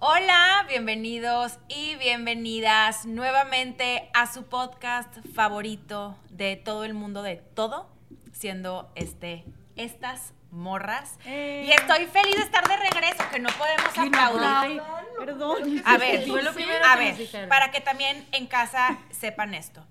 Hola, bienvenidos y bienvenidas nuevamente a su podcast favorito de todo el mundo de todo, siendo este estas morras. Y estoy feliz de estar de regreso, que no podemos aplaudir. Perdón. A ver, a ver, para que también en casa sepan esto.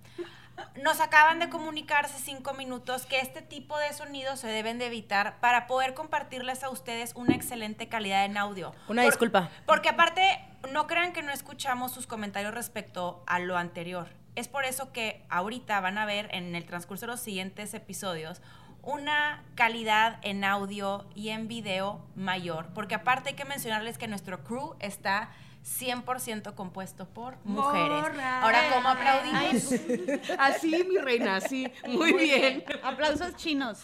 Nos acaban de comunicar hace cinco minutos que este tipo de sonidos se deben de evitar para poder compartirles a ustedes una excelente calidad en audio. Una disculpa. Porque aparte, no crean que no escuchamos sus comentarios respecto a lo anterior. Es por eso que ahorita van a ver en el transcurso de los siguientes episodios una calidad en audio y en video mayor. Porque aparte hay que mencionarles que nuestro crew está 100% compuesto por mujeres. Ahora, ¿cómo aplaudimos? Así, mi reina, así. Muy, bien. Aplausos chinos.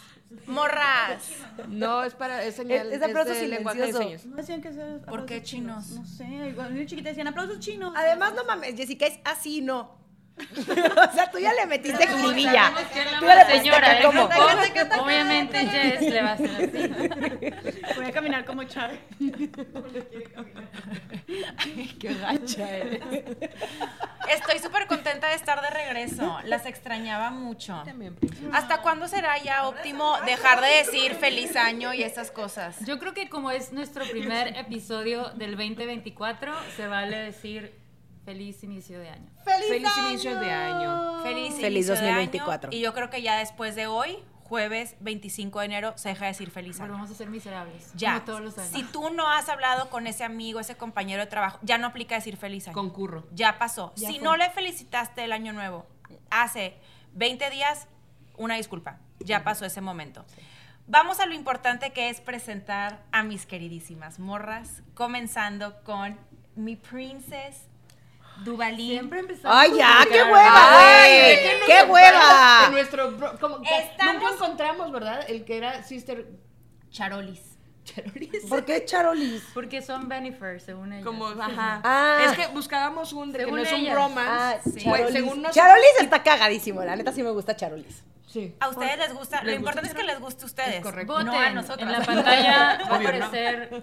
Morras. No, es para, es señal. Es- es aplauso de lenguaje de señas. No decían que ser ¿Por qué chinos? No sé, cuando yo chiquita decían aplausos chinos. Además, no mames, Jessica, es así, no. o sea, tú ya le metiste jiribilla. Tú ya le señora grupo. Obviamente Jess le va a hacer así. Voy a caminar como Char. Qué gacha eres. Estoy súper contenta de estar de regreso. Las extrañaba mucho. ¿Hasta cuándo será ya óptimo dejar de decir feliz año y esas cosas? Yo creo que como es nuestro primer episodio del 2024, se vale decir feliz inicio de año. Feliz inicio de año. Feliz, Feliz inicio de año. 2024. Y yo creo que ya después de hoy, jueves 25 de enero, se deja de decir feliz Pero año. vamos a ser miserables. Ya. Como todos los años. Si tú no has hablado con ese amigo, ese compañero de trabajo, ya no aplica decir feliz año. Concurro. Ya pasó. Ya si fue. no le felicitaste el año nuevo hace 20 días, una disculpa. Ya pasó ese momento. Vamos a lo importante que es presentar a mis queridísimas morras, comenzando con mi princess Duvalín. Siempre empezamos Ay, ya, qué hueva, Ay, güey. ¿de nos ¡Qué hueva! nuestro como Estamos- Nunca encontramos, ¿verdad? El que era Sister Charolis. Charolis. ¿Por qué Charolis? Porque son Benifer, según ellos. Como, ajá. Ah. Es que buscábamos un de que no es un ellas. bromance. Ah, Pues, Charolis. según nosotros- Charolis está cagadísimo, la neta sí me gusta Charolis. Sí. A ustedes les gusta, lo ¿Les importante es que les guste a ustedes, Es correcto. Voten. no a nosotros. En la pantalla va a Obvio, ¿no? aparecer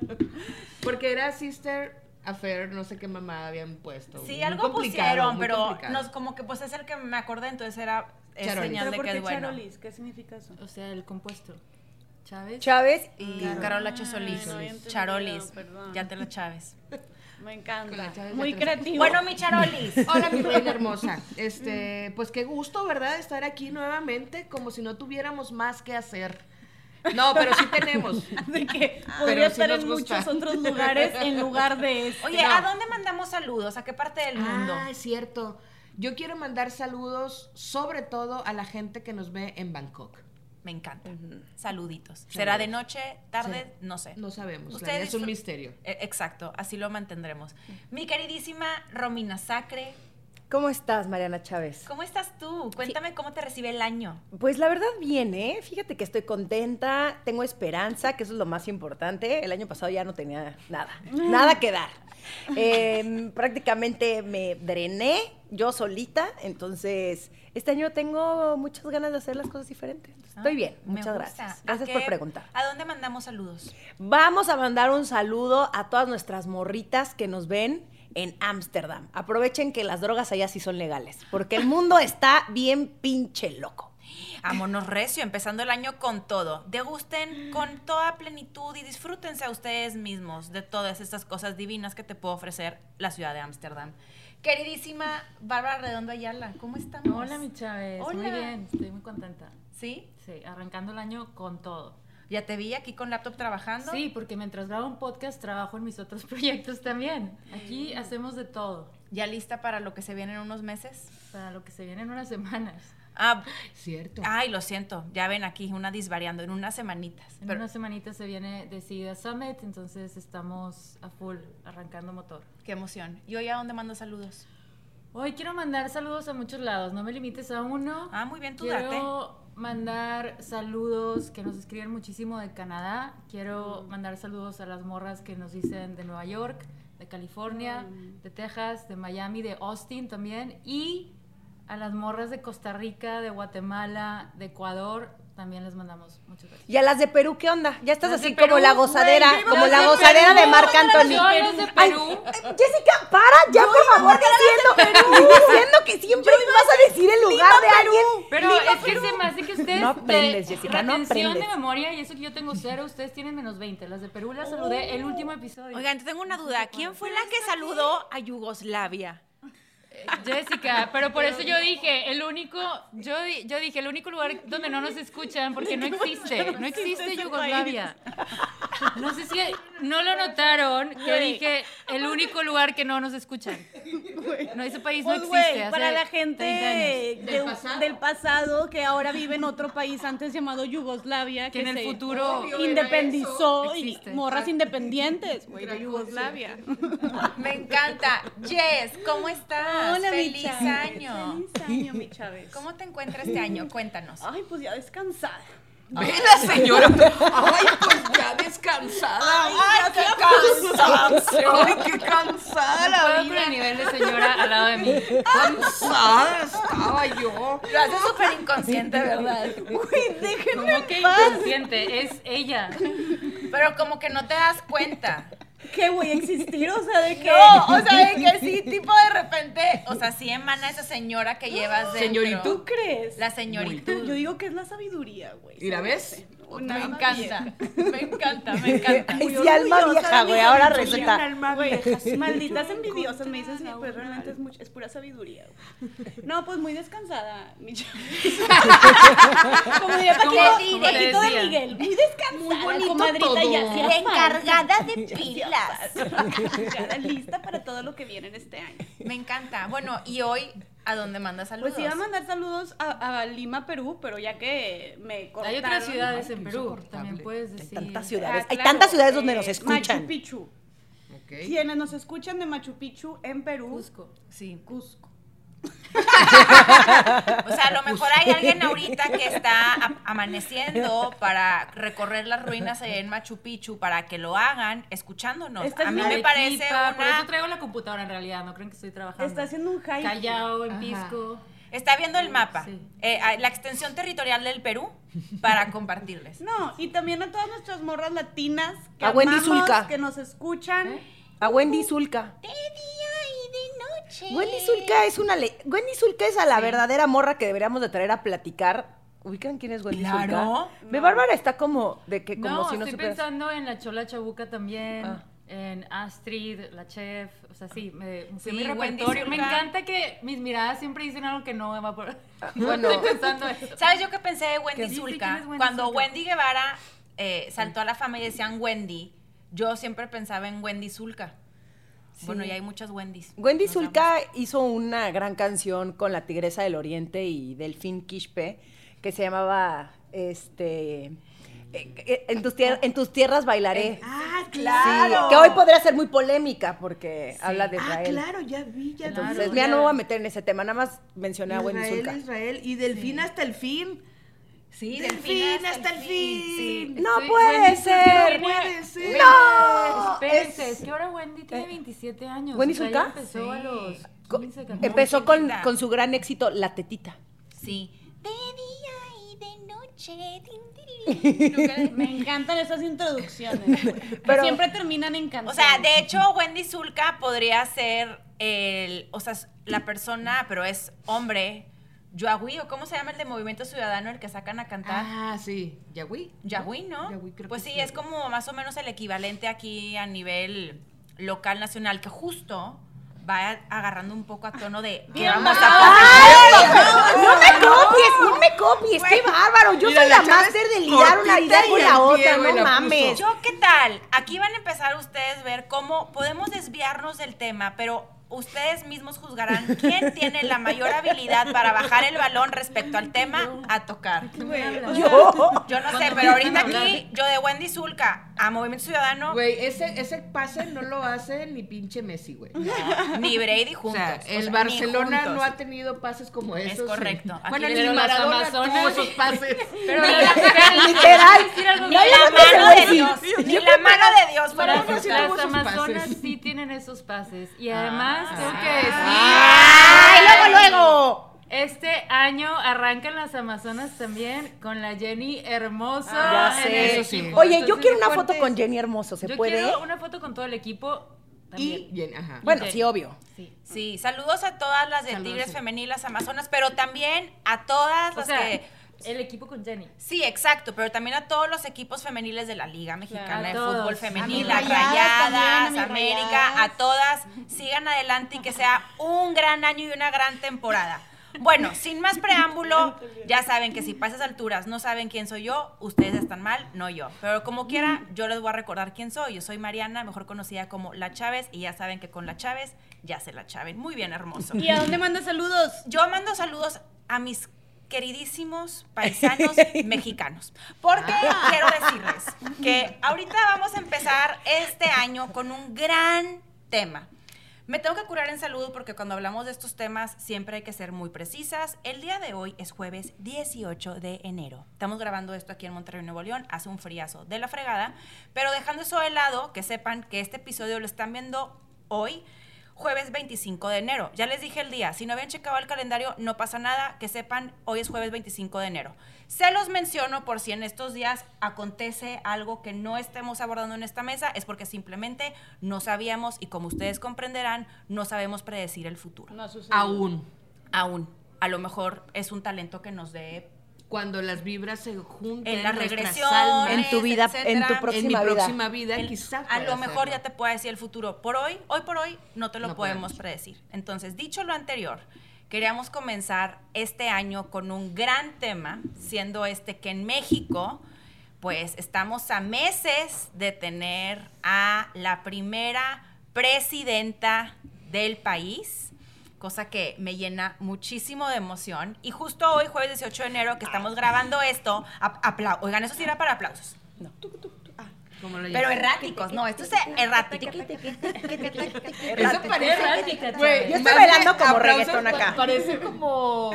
Porque era Sister Affair, no sé qué mamá habían puesto. Sí, Muy algo pusieron, pero complicado. nos, como que pues es el que me acordé, entonces era es señal ¿Pero de por que qué es bueno. Charolis? ¿Qué significa eso? o sea, el compuesto. Chávez. Chávez y... Carola Chesolís, no Charolis, perdón. ya te lo chaves. Me encanta. Chávez Muy creativo. Bueno, mi Charolis. Hola, mi reina hermosa. Este, pues qué gusto, ¿verdad? Estar aquí nuevamente, como si no tuviéramos más que hacer. No, pero sí tenemos. de que podría sí estar en gusta. muchos otros lugares en lugar de este. Oye, ¿a dónde mandamos saludos? ¿A qué parte del mundo? Ah, es cierto. Yo quiero mandar saludos, sobre todo a la gente que nos ve en Bangkok. Me encanta. Saluditos. ¿Será de noche, tarde? No sé. No sabemos, la Ustedes es un misterio. Eh, Exacto, así lo mantendremos. Mi queridísima Romina Sacre, ¿Cómo estás, Mariana Chávez? ¿cómo estás tú? Cuéntame cómo te recibe el año. Pues la verdad bien, ¿eh? Fíjate que estoy contenta, tengo esperanza, que eso es lo más importante. El año pasado ya no tenía nada, nada que dar. Eh, prácticamente me drené yo solita, entonces este año tengo muchas ganas de hacer las cosas diferentes. Estoy bien, muchas gracias. ¿A Gracias qué- por preguntar. ¿A dónde mandamos saludos? Vamos a mandar un saludo a todas nuestras morritas que nos ven en Ámsterdam. Aprovechen que las drogas allá sí son legales, porque el mundo está bien pinche loco. Vámonos recio, empezando el año con todo. Degusten con toda plenitud y disfrútense a ustedes mismos de todas estas cosas divinas que te puede ofrecer la ciudad de Ámsterdam. Queridísima Bárbara Redondo Ayala, ¿cómo estamos? Hola, mi Chávez. Muy Hola. bien, estoy muy contenta. ¿Sí? Sí, arrancando el año con todo. Ya te vi aquí con laptop trabajando. Sí, porque mientras grabo un podcast trabajo en mis otros proyectos también. Aquí hacemos de todo, ¿Ya lista para lo que se viene en unos meses? para lo que se viene en unas semanas. Ah, Cierto. ay, lo siento. Ya ven aquí, una disvariando en unas semanitas. En Pero, unas semanitas se viene Decida Summit, entonces estamos a full, arrancando motor. qué emoción. ¿Y hoy a dónde mando saludos? Hoy quiero mandar saludos a muchos lados, no me limites a uno. Ah, muy bien, tú Quiero mandar saludos que nos escriben muchísimo de Canadá. Quiero mandar saludos a las morras que nos dicen de Nueva York, de California, de Texas, de Miami, de Austin también. Y a las morras de Costa Rica, de Guatemala, de Ecuador, también les mandamos muchas gracias. Y a las de Perú, ¿qué onda? Ya estás Las así como la gozadera, güey, como la de gozadera Perú, de Marc Anthony. yo las de Perú. eh, Jessica, para ya, por favor, diciendo, diciendo que siempre vas a decir el lugar de alguien. Pero es que se me hace que ustedes. No aprendes, de Jessica, no retención aprendes. de memoria, y eso que yo tengo cero, ustedes tienen menos 20. Las de Perú las saludé el último episodio. Oigan, te tengo una duda. ¿Quién fue la que saludó a Yugoslavia? Jessica, pero por eso yo dije, el único, yo, yo dije, el único lugar donde no nos escuchan, porque no existe, no existe Yugoslavia. No sé si no lo notaron, que dije, el único lugar que no nos escuchan. No, ese país no Pues, existe. hace para la gente 30 años. de un- del, pasado. que ahora vive en otro país antes llamado Yugoslavia, Que en el futuro independizó y morras independientes, güey, de Yugoslavia. Me encanta. Jess, ¿cómo estás? Hola, mi Feliz Chávez. año. Feliz año, mi Chávez. ¿Cómo te encuentras este año? Cuéntanos. Ay, pues ya descansada. Ve la señora. Ay, pues ya descansada. Ay, qué cansancio. Ay, qué cansada la vida. el nivel de señora al lado de mí. Cansada estaba yo. Lo haces súper inconsciente, ¿verdad? Uy, déjenme ¿Cómo que inconsciente? Es ella. Pero como que no te das cuenta. Que voy a existir, o sea, de que No, o sea, de que sí, tipo de repente, o sea, sí emana esa señora que llevas dentro. Señoritud. ¿Tú crees? La señoritud. Yo digo que es la sabiduría, güey. ¿Y la ves? Me encanta, me encanta, me encanta. Ay, sí, alma vieja, güey, ahora resulta. alma Güey, vieja. malditas envidiosas me dicen, sí, pues realmente es, mucho- es pura sabiduría. güey. No, pues muy descansada, mi. Como diría ¿Cómo Paquito? Paquito de. Miguel, muy descansada, Muy bonito comadrita, todo. ya hacía La falta. encargada de pilas. Lista para todo lo que viene en este año. Me encanta. Bueno, y hoy, ¿a dónde mandas saludos? Pues iba a mandar saludos a, a Lima, Perú, pero ya que me cortaron. Hay otras ciudades en Perú, también puedes decir. Tantas Ah, ciudades. Hay claro, tantas ciudades donde eh, nos escuchan. Machu Picchu. Quienes nos escuchan de Machu Picchu en Perú. Cusco. Sí. Cusco. O sea, a lo mejor hay alguien ahorita que está amaneciendo para recorrer las ruinas en Machu Picchu para que lo hagan escuchándonos. Esta a mí me parece Por una... eso traigo la computadora en realidad, no creen que estoy trabajando. Está haciendo un hype. Callao, en Ajá. Pisco. Está viendo el mapa, Sí. eh, la extensión territorial del Perú para compartirles. No, y también a todas nuestras morras latinas que A Wendy amamos, Zulka. que nos escuchan. A Wendy Zulka. Y de noche. Wendy Zulka es una le Wendy Zulka es a la verdadera morra que deberíamos de traer a platicar. ¿Ubican quién es Wendy Claro. Zulka? Mi Bárbara está como de que como No, si no estoy pensando en la Chola Chabuca también, Ah. en Astrid, la chef, o sea, sí, me, fui Sí, mi Wendy repertorio. Me encanta que mis miradas siempre dicen algo que no va por... bueno. estoy pensando eso. ¿Sabes yo qué pensé de Wendy Zulka? ¿quién es Wendy Cuando Zulka? Wendy Guevara eh, saltó a la fama y decían Wendy, yo siempre pensaba en Wendy Zulka. Bueno, y hay muchas Wendys. Wendy Nos Zulka hizo una gran canción con la Tigresa del Oriente y Delfín Quispe que se llamaba este eh, eh, en tus, tier- en tus tierras bailaré. Ah, Sí, claro. que hoy podría ser muy polémica porque habla de Ah, Israel. claro, ya vi, ya. Entonces, Claro, ya ya. no me voy a meter en ese tema, nada más mencioné a Wendy Zulka. Israel. Y del fin hasta el fin. Sí, Del fin hasta el fin. Sí. No Sí, puede Wendy ser. tiene- puede ser. No. Espérense, Es- que ahora Wendy tiene 27 años. ¿Wendy Zulka? empezó a los Co- 15, 14. Empezó con, con su gran éxito La Tetita. Sí. De día y de noche. Me encantan esas introducciones. Pero- siempre terminan en O sea, de hecho, Wendy Zulka podría ser el, o sea, la persona, pero es hombre, Yahweh, o cómo se llama el de Movimiento Ciudadano, el que sacan a cantar. Ah, sí. Yahweh. Yahweh, ¿no? Creo pues que sí, sí. es como más o menos el equivalente aquí a nivel local, nacional, que justo va agarrando un poco a tono de que Bien vamos a No me copies, no me copies, qué bárbaro. Yo Mira, soy la máster de ligar una idea y con la otra, no la mames. Yo, ¿qué tal? Aquí van a empezar ustedes a ver cómo podemos desviarnos del tema, pero ustedes mismos juzgarán quién tiene la mayor habilidad para bajar el balón respecto al tema a tocar. Yo. Yo no sé, pero ahorita aquí, yo de Wendy Zulka a Movimiento Ciudadano, Güey, ese, ese pase no lo hace ni pinche Messi, güey. ni Brady O juntos. sea, o el sea, Barcelona ni juntos. no ha tenido pases como Es esos. correcto. Aquí Bueno, ni Maradona tuvo Amazonas. esos pases. Pero Literal. la mano de. Dios, ni la mano de Dios Las, sí Amazonas sí tienen esos pases. Y además, tengo que Ah. decir, ¡Ay, luego, luego! este año arrancan las Amazonas también con la Jenny Hermoso. Ya en sé. el Eso sí. Oye, yo quiero una foto con. Jenny Hermoso, ¿se Yo puede? quiero una foto con todo el equipo. Y, También. bien, ajá. Bueno, sí, obvio. Sí. Sí, saludos a todas las de Saludos, Tigres sí. Femenil, las Amazonas, pero también a todas O las sea, que... el equipo con Jenny. Sí, exacto, pero también a todos los equipos femeniles de la Liga Mexicana de a. Fútbol A Femenil, las rayadas Rayadas, también, a América, rayadas. a todas, sigan adelante y que sea un gran año y una gran temporada. Bueno, sin más preámbulo, ya saben que si para esas alturas no saben quién soy yo, ustedes están mal, no yo. Pero como quiera, yo les voy a recordar quién soy. Yo soy Mariana, mejor conocida como La Chávez, y ya saben que con La Chávez ya se la chaven. Muy bien, hermoso. ¿Y a dónde manda saludos? Yo mando saludos a mis queridísimos paisanos mexicanos. Porque quiero decirles que ahorita vamos a empezar este año con un gran tema. Me tengo que curar en salud porque cuando hablamos de estos temas siempre hay que ser muy precisas. El día de hoy es jueves 18 de enero. Estamos grabando esto aquí en Monterrey, Nuevo León. Hace un friazo de la fregada. Pero dejando eso de lado, que sepan que este episodio lo están viendo hoy, jueves 25 de enero. Ya les dije el día, si no habían checado el calendario, no pasa nada, que sepan, hoy es jueves 25 de enero. Se los menciono por si en estos días acontece algo que no estemos abordando en esta mesa, es porque simplemente no sabíamos y como ustedes comprenderán, no sabemos predecir el futuro. No. Aún. Aún, a lo mejor es un talento que nos dé Cuando las vibras se junten en la regresión, almas, En tu vida, etcétera. en tu en mi próxima vida. próxima vida, El- quizá a pueda lo mejor hacerlo. ya te puedo decir el futuro. Por hoy, hoy por hoy, no te lo No podemos podemos. predecir. Entonces, dicho lo anterior, queríamos comenzar este año con un gran tema, siendo este que en México, pues estamos a meses de tener a la primera presidenta del país cosa que me llena muchísimo de emoción. Y justo hoy, jueves 18 de enero, que estamos grabando esto, ap- apla- oigan, eso sí era para aplausos. Lo Pero erráticos, no, esto es errático. Eso parece. Güey, Yo estoy bailando que como reggaetón acá. pa- Parece como.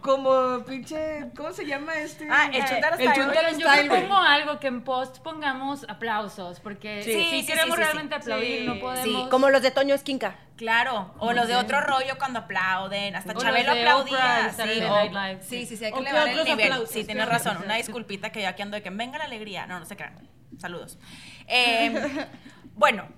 Como pinche. ¿Cómo se llama este? Ah, el Chuntaro El Style. Yo propongo algo que en post pongamos aplausos, porque Sí, queremos realmente aplaudir, no podemos. Sí, Como los de Toño Esquinca. Claro, o los de otro rollo cuando aplauden, hasta Chabelo aplaudía. Sí, sí, sí. sí, sí, hay ¿O que qué elevar el otros nivel. aplausos? Sí, ¿Qué tienes razón, una disculpita que yo aquí ando de que venga la alegría. No, no se crean. Saludos. Eh, bueno,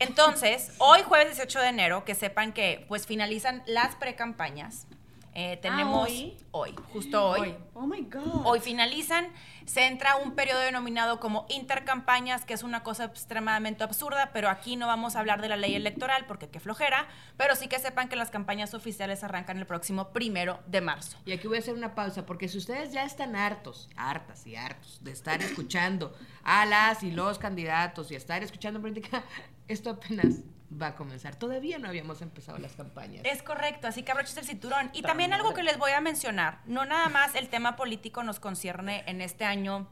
entonces, hoy jueves 18 de enero, que sepan que pues finalizan las precampañas. Eh, tenemos ¿hoy? hoy, justo hoy. Hoy. Oh my God. Hoy finalizan, se entra un periodo denominado como intercampañas, que es una cosa extremadamente absurda, pero aquí no vamos a hablar de la ley electoral porque qué flojera, pero sí que sepan que las campañas oficiales arrancan el próximo primero de marzo. Y aquí voy a hacer una pausa, porque si ustedes ya están hartos, hartas y hartos de estar escuchando a las y los candidatos y estar escuchando política, esto apenas va a comenzar. Todavía no habíamos empezado las campañas. Es correcto, así que abroches el cinturón. Y también algo que les voy a mencionar, no nada más el tema político nos concierne en este año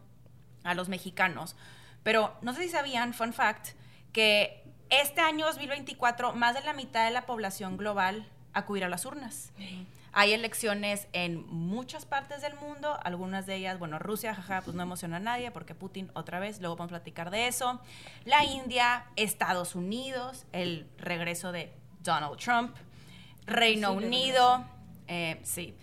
a los mexicanos, pero no sé si sabían, fun fact, que este año 2024 más de la mitad de la población global acudirá a las urnas. Hay elecciones en muchas partes del mundo, algunas de ellas, bueno, Rusia, jaja, pues no emociona a nadie porque Putin otra vez, luego vamos a platicar de eso. La India, Estados Unidos, el regreso de Donald Trump, Reino Unido, eh, sí.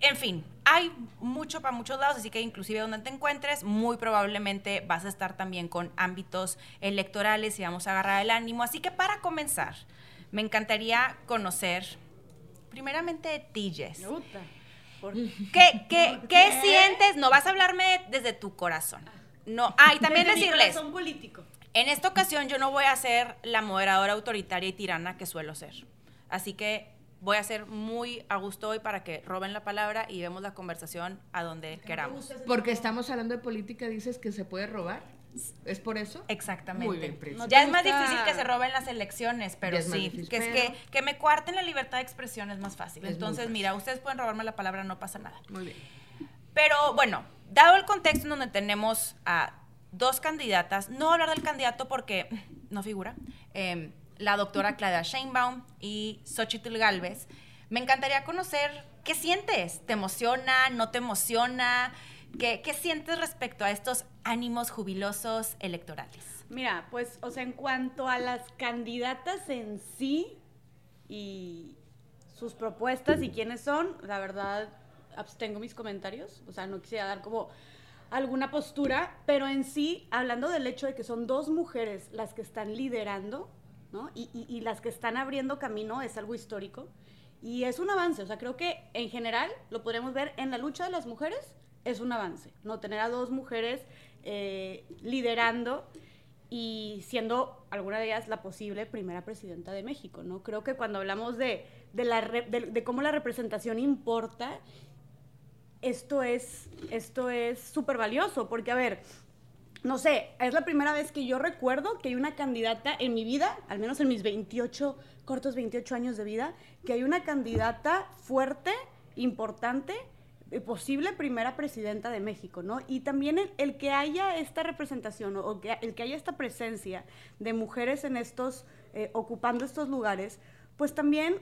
En fin, hay mucho para muchos lados, así que inclusive donde te encuentres, muy probablemente vas a estar también con ámbitos electorales y vamos a agarrar el ánimo. Así que para comenzar, me encantaría conocer primeramente de ti, Jess. ¿Qué, qué, qué sientes? No vas a hablarme desde tu corazón. No, ah, y también Desde mi decirles, corazón político. en esta ocasión yo no voy a ser la moderadora autoritaria y tirana que suelo ser. Así que voy a ser muy a gusto hoy para que roben la palabra y vemos la conversación a donde queramos. Porque estamos hablando de política, dices que se puede robar. ¿Es por eso? Exactamente. Muy bien, Pris. No ya es más difícil que se roben las elecciones, pero sí, difícil, que es que, que me cuarten la libertad de expresión es más fácil. Es Entonces, fácil. mira, ustedes pueden robarme la palabra, no pasa nada. Muy bien. Pero bueno, dado el contexto en donde tenemos a dos candidatas, no hablar del candidato porque no figura, eh, la doctora Claudia Sheinbaum y Xochitl Galvez, me encantaría conocer qué sientes, ¿te emociona, no te emociona? ¿Qué, qué sientes respecto a estos ánimos jubilosos electorales? Mira, pues, o sea, en cuanto a las candidatas en sí y sus propuestas y quiénes son, la verdad, abstengo mis comentarios. O sea, no quisiera dar como alguna postura, pero en sí, hablando del hecho de que son dos mujeres las que están liderando, ¿no? Y, y- y las que están abriendo camino, es algo histórico. Y es un avance, o sea, creo que en general lo podremos ver en la lucha de las mujeres, es un avance, ¿no? Tener a dos mujeres eh, liderando y siendo alguna de ellas la posible primera presidenta de México, ¿no? Creo que cuando hablamos de, de la de- de cómo la representación importa, esto es esto es súper valioso, porque a ver, no sé, es la primera vez que yo recuerdo que hay una candidata en mi vida, al menos en mis 28, cortos 28 años de vida, que hay una candidata fuerte, importante, posible primera presidenta de México, ¿no? Y también el, el que haya esta representación o, que, el que haya esta presencia de mujeres en estos, eh, ocupando estos lugares, pues también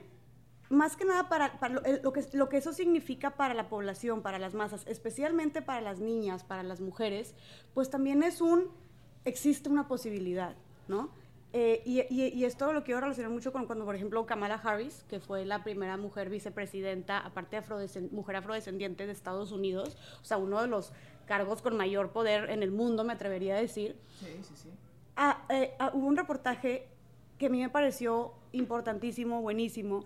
más que nada para, para lo, lo que, lo que eso significa para la población, para las masas, especialmente para las niñas, para las mujeres, pues también es un, existe una posibilidad, ¿no? Eh, y, y- y esto lo quiero relacionar mucho con cuando, por ejemplo, Kamala Harris, que fue la primera mujer vicepresidenta, aparte afrodescen- mujer afrodescendiente de Estados Unidos, o sea, uno de los cargos con mayor poder en el mundo, me atrevería a decir. Sí, sí, sí. Ah, eh, ah, hubo un reportaje que a mí me pareció importantísimo, buenísimo,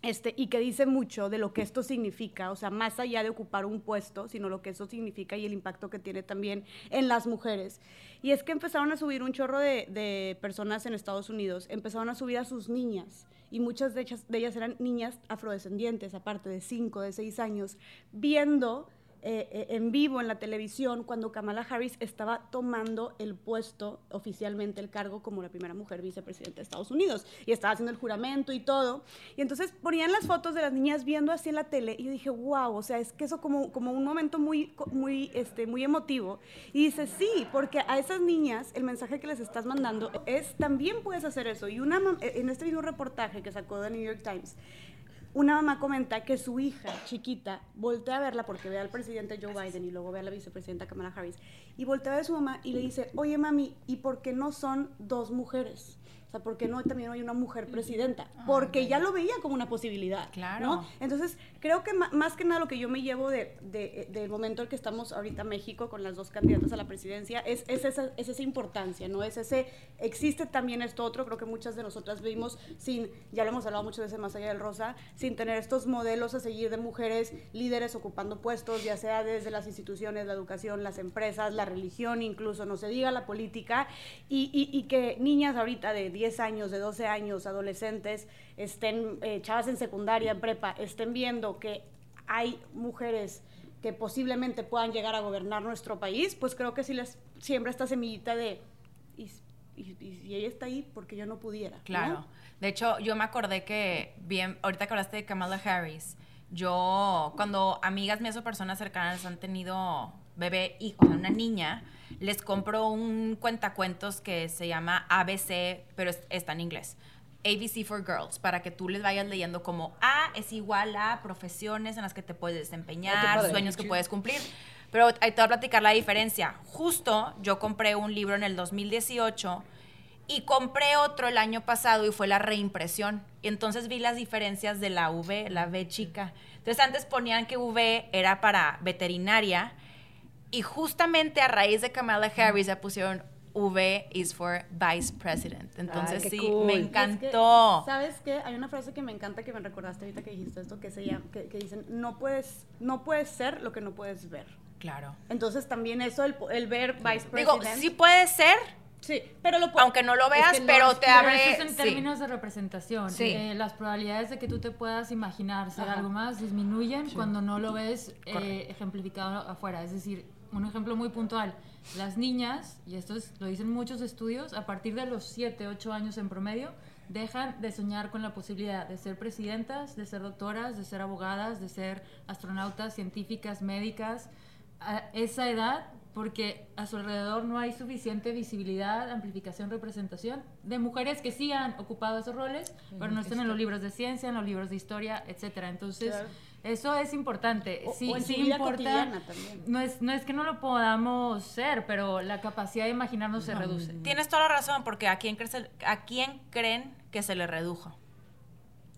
este, y que dice mucho de lo que esto significa, o sea, más allá de ocupar un puesto, sino lo que eso significa y el impacto que tiene también en las mujeres. Y es que empezaron a subir un chorro de, de personas en Estados Unidos, empezaron a subir a sus niñas, y muchas de ellas, eran niñas afrodescendientes, aparte de 5, de 6 años, viendo eh, eh, en vivo en la televisión cuando Kamala Harris estaba tomando el puesto oficialmente, el cargo como la primera mujer vicepresidenta de Estados Unidos y estaba haciendo el juramento y todo. Y entonces ponían las fotos de las niñas viendo así en la tele y yo dije, wow, o sea, es que eso como, como un momento muy, muy, este, muy emotivo. Y dice, sí, porque a esas niñas el mensaje que les estás mandando es, también puedes hacer eso. Y una, mam- en este mismo reportaje que sacó de New York Times, una mamá comenta que su hija chiquita voltea a verla porque ve al presidente Joe Biden y luego ve a la vicepresidenta Kamala Harris y voltea a ver a su mamá y le dice, oye mami, ¿y por qué no son dos mujeres? Sea, ¿por qué no también hay una mujer presidenta? Porque ya lo veía como una posibilidad. Claro. ¿no? Entonces, creo que más que nada lo que yo me llevo de, de- del momento en que estamos ahorita México con las dos candidatas a la presidencia es, es, esa, es esa importancia, ¿no? Es ese, existe también esto otro, creo que muchas de nosotras vimos sin, ya lo hemos hablado muchas veces más allá del rosa, sin tener estos modelos a seguir de mujeres líderes ocupando puestos, ya sea desde las instituciones, la educación, las empresas, la religión, incluso, no se diga la política, y, y- y que niñas ahorita de 10 años, de 12 años, adolescentes, estén, eh, chavas en secundaria, en prepa, estén viendo que hay mujeres que posiblemente puedan llegar a gobernar nuestro país, pues creo que sí les siembra esta semillita de, y, y- y si ella está ahí, porque yo no pudiera. ¿no? Claro. De hecho, yo me acordé que, bien, ahorita que hablaste de Kamala Harris, yo, cuando amigas mías o personas cercanas han tenido bebé, hijo, una niña, les compro un cuentacuentos que se llama ABC, pero es- está en inglés. ABC for Girls, para que tú les vayas leyendo como A es igual a profesiones en las que te puedes Ah, desempeñar, padre. sueños que puedes cumplir. Pero ahí te voy a platicar la diferencia. Justo yo compré un libro en el 2018 y compré otro el año pasado y fue la reimpresión. Y entonces vi las diferencias de la V, la V chica. Entonces antes ponían que V era para veterinaria y justamente a raíz de Kamala Harris ya pusieron V is for Vice President. Entonces sí, cool. me Y es que, encantó. ¿Sabes qué? Hay una frase que me encanta que me recordaste ahorita que dijiste esto, que, se llama, que, que dicen, no puedes, no puedes ser lo que no puedes ver. Claro. Entonces también eso, el, el ver vice Digo, president. sí puede ser, sí, pero lo aunque no lo es veas, que pero te Pero abre... eso es en sí. términos de representación. Sí. Eh, las probabilidades de que tú te puedas imaginar ser Ajá. algo más disminuyen cuando no lo ves eh, ejemplificado afuera. Es decir, un ejemplo muy puntual. Las niñas, y esto es- lo dicen muchos estudios, a partir de los 7, 8 años en promedio, dejan de soñar con la posibilidad de ser presidentas, de ser doctoras, de ser abogadas, de ser astronautas, científicas, médicas, a esa edad, porque a su alrededor no hay suficiente visibilidad, amplificación, representación de mujeres que sí han ocupado esos roles, pero no están en los libros de ciencia, en los libros de historia, etcétera. Entonces, Claro. Eso es importante. O- sí, o en sí importa. también. No es, no es que no lo podamos ser, pero la capacidad de imaginarnos se reduce. Tienes toda la razón, porque ¿a quién, crees el- ¿a quién creen que se le redujo?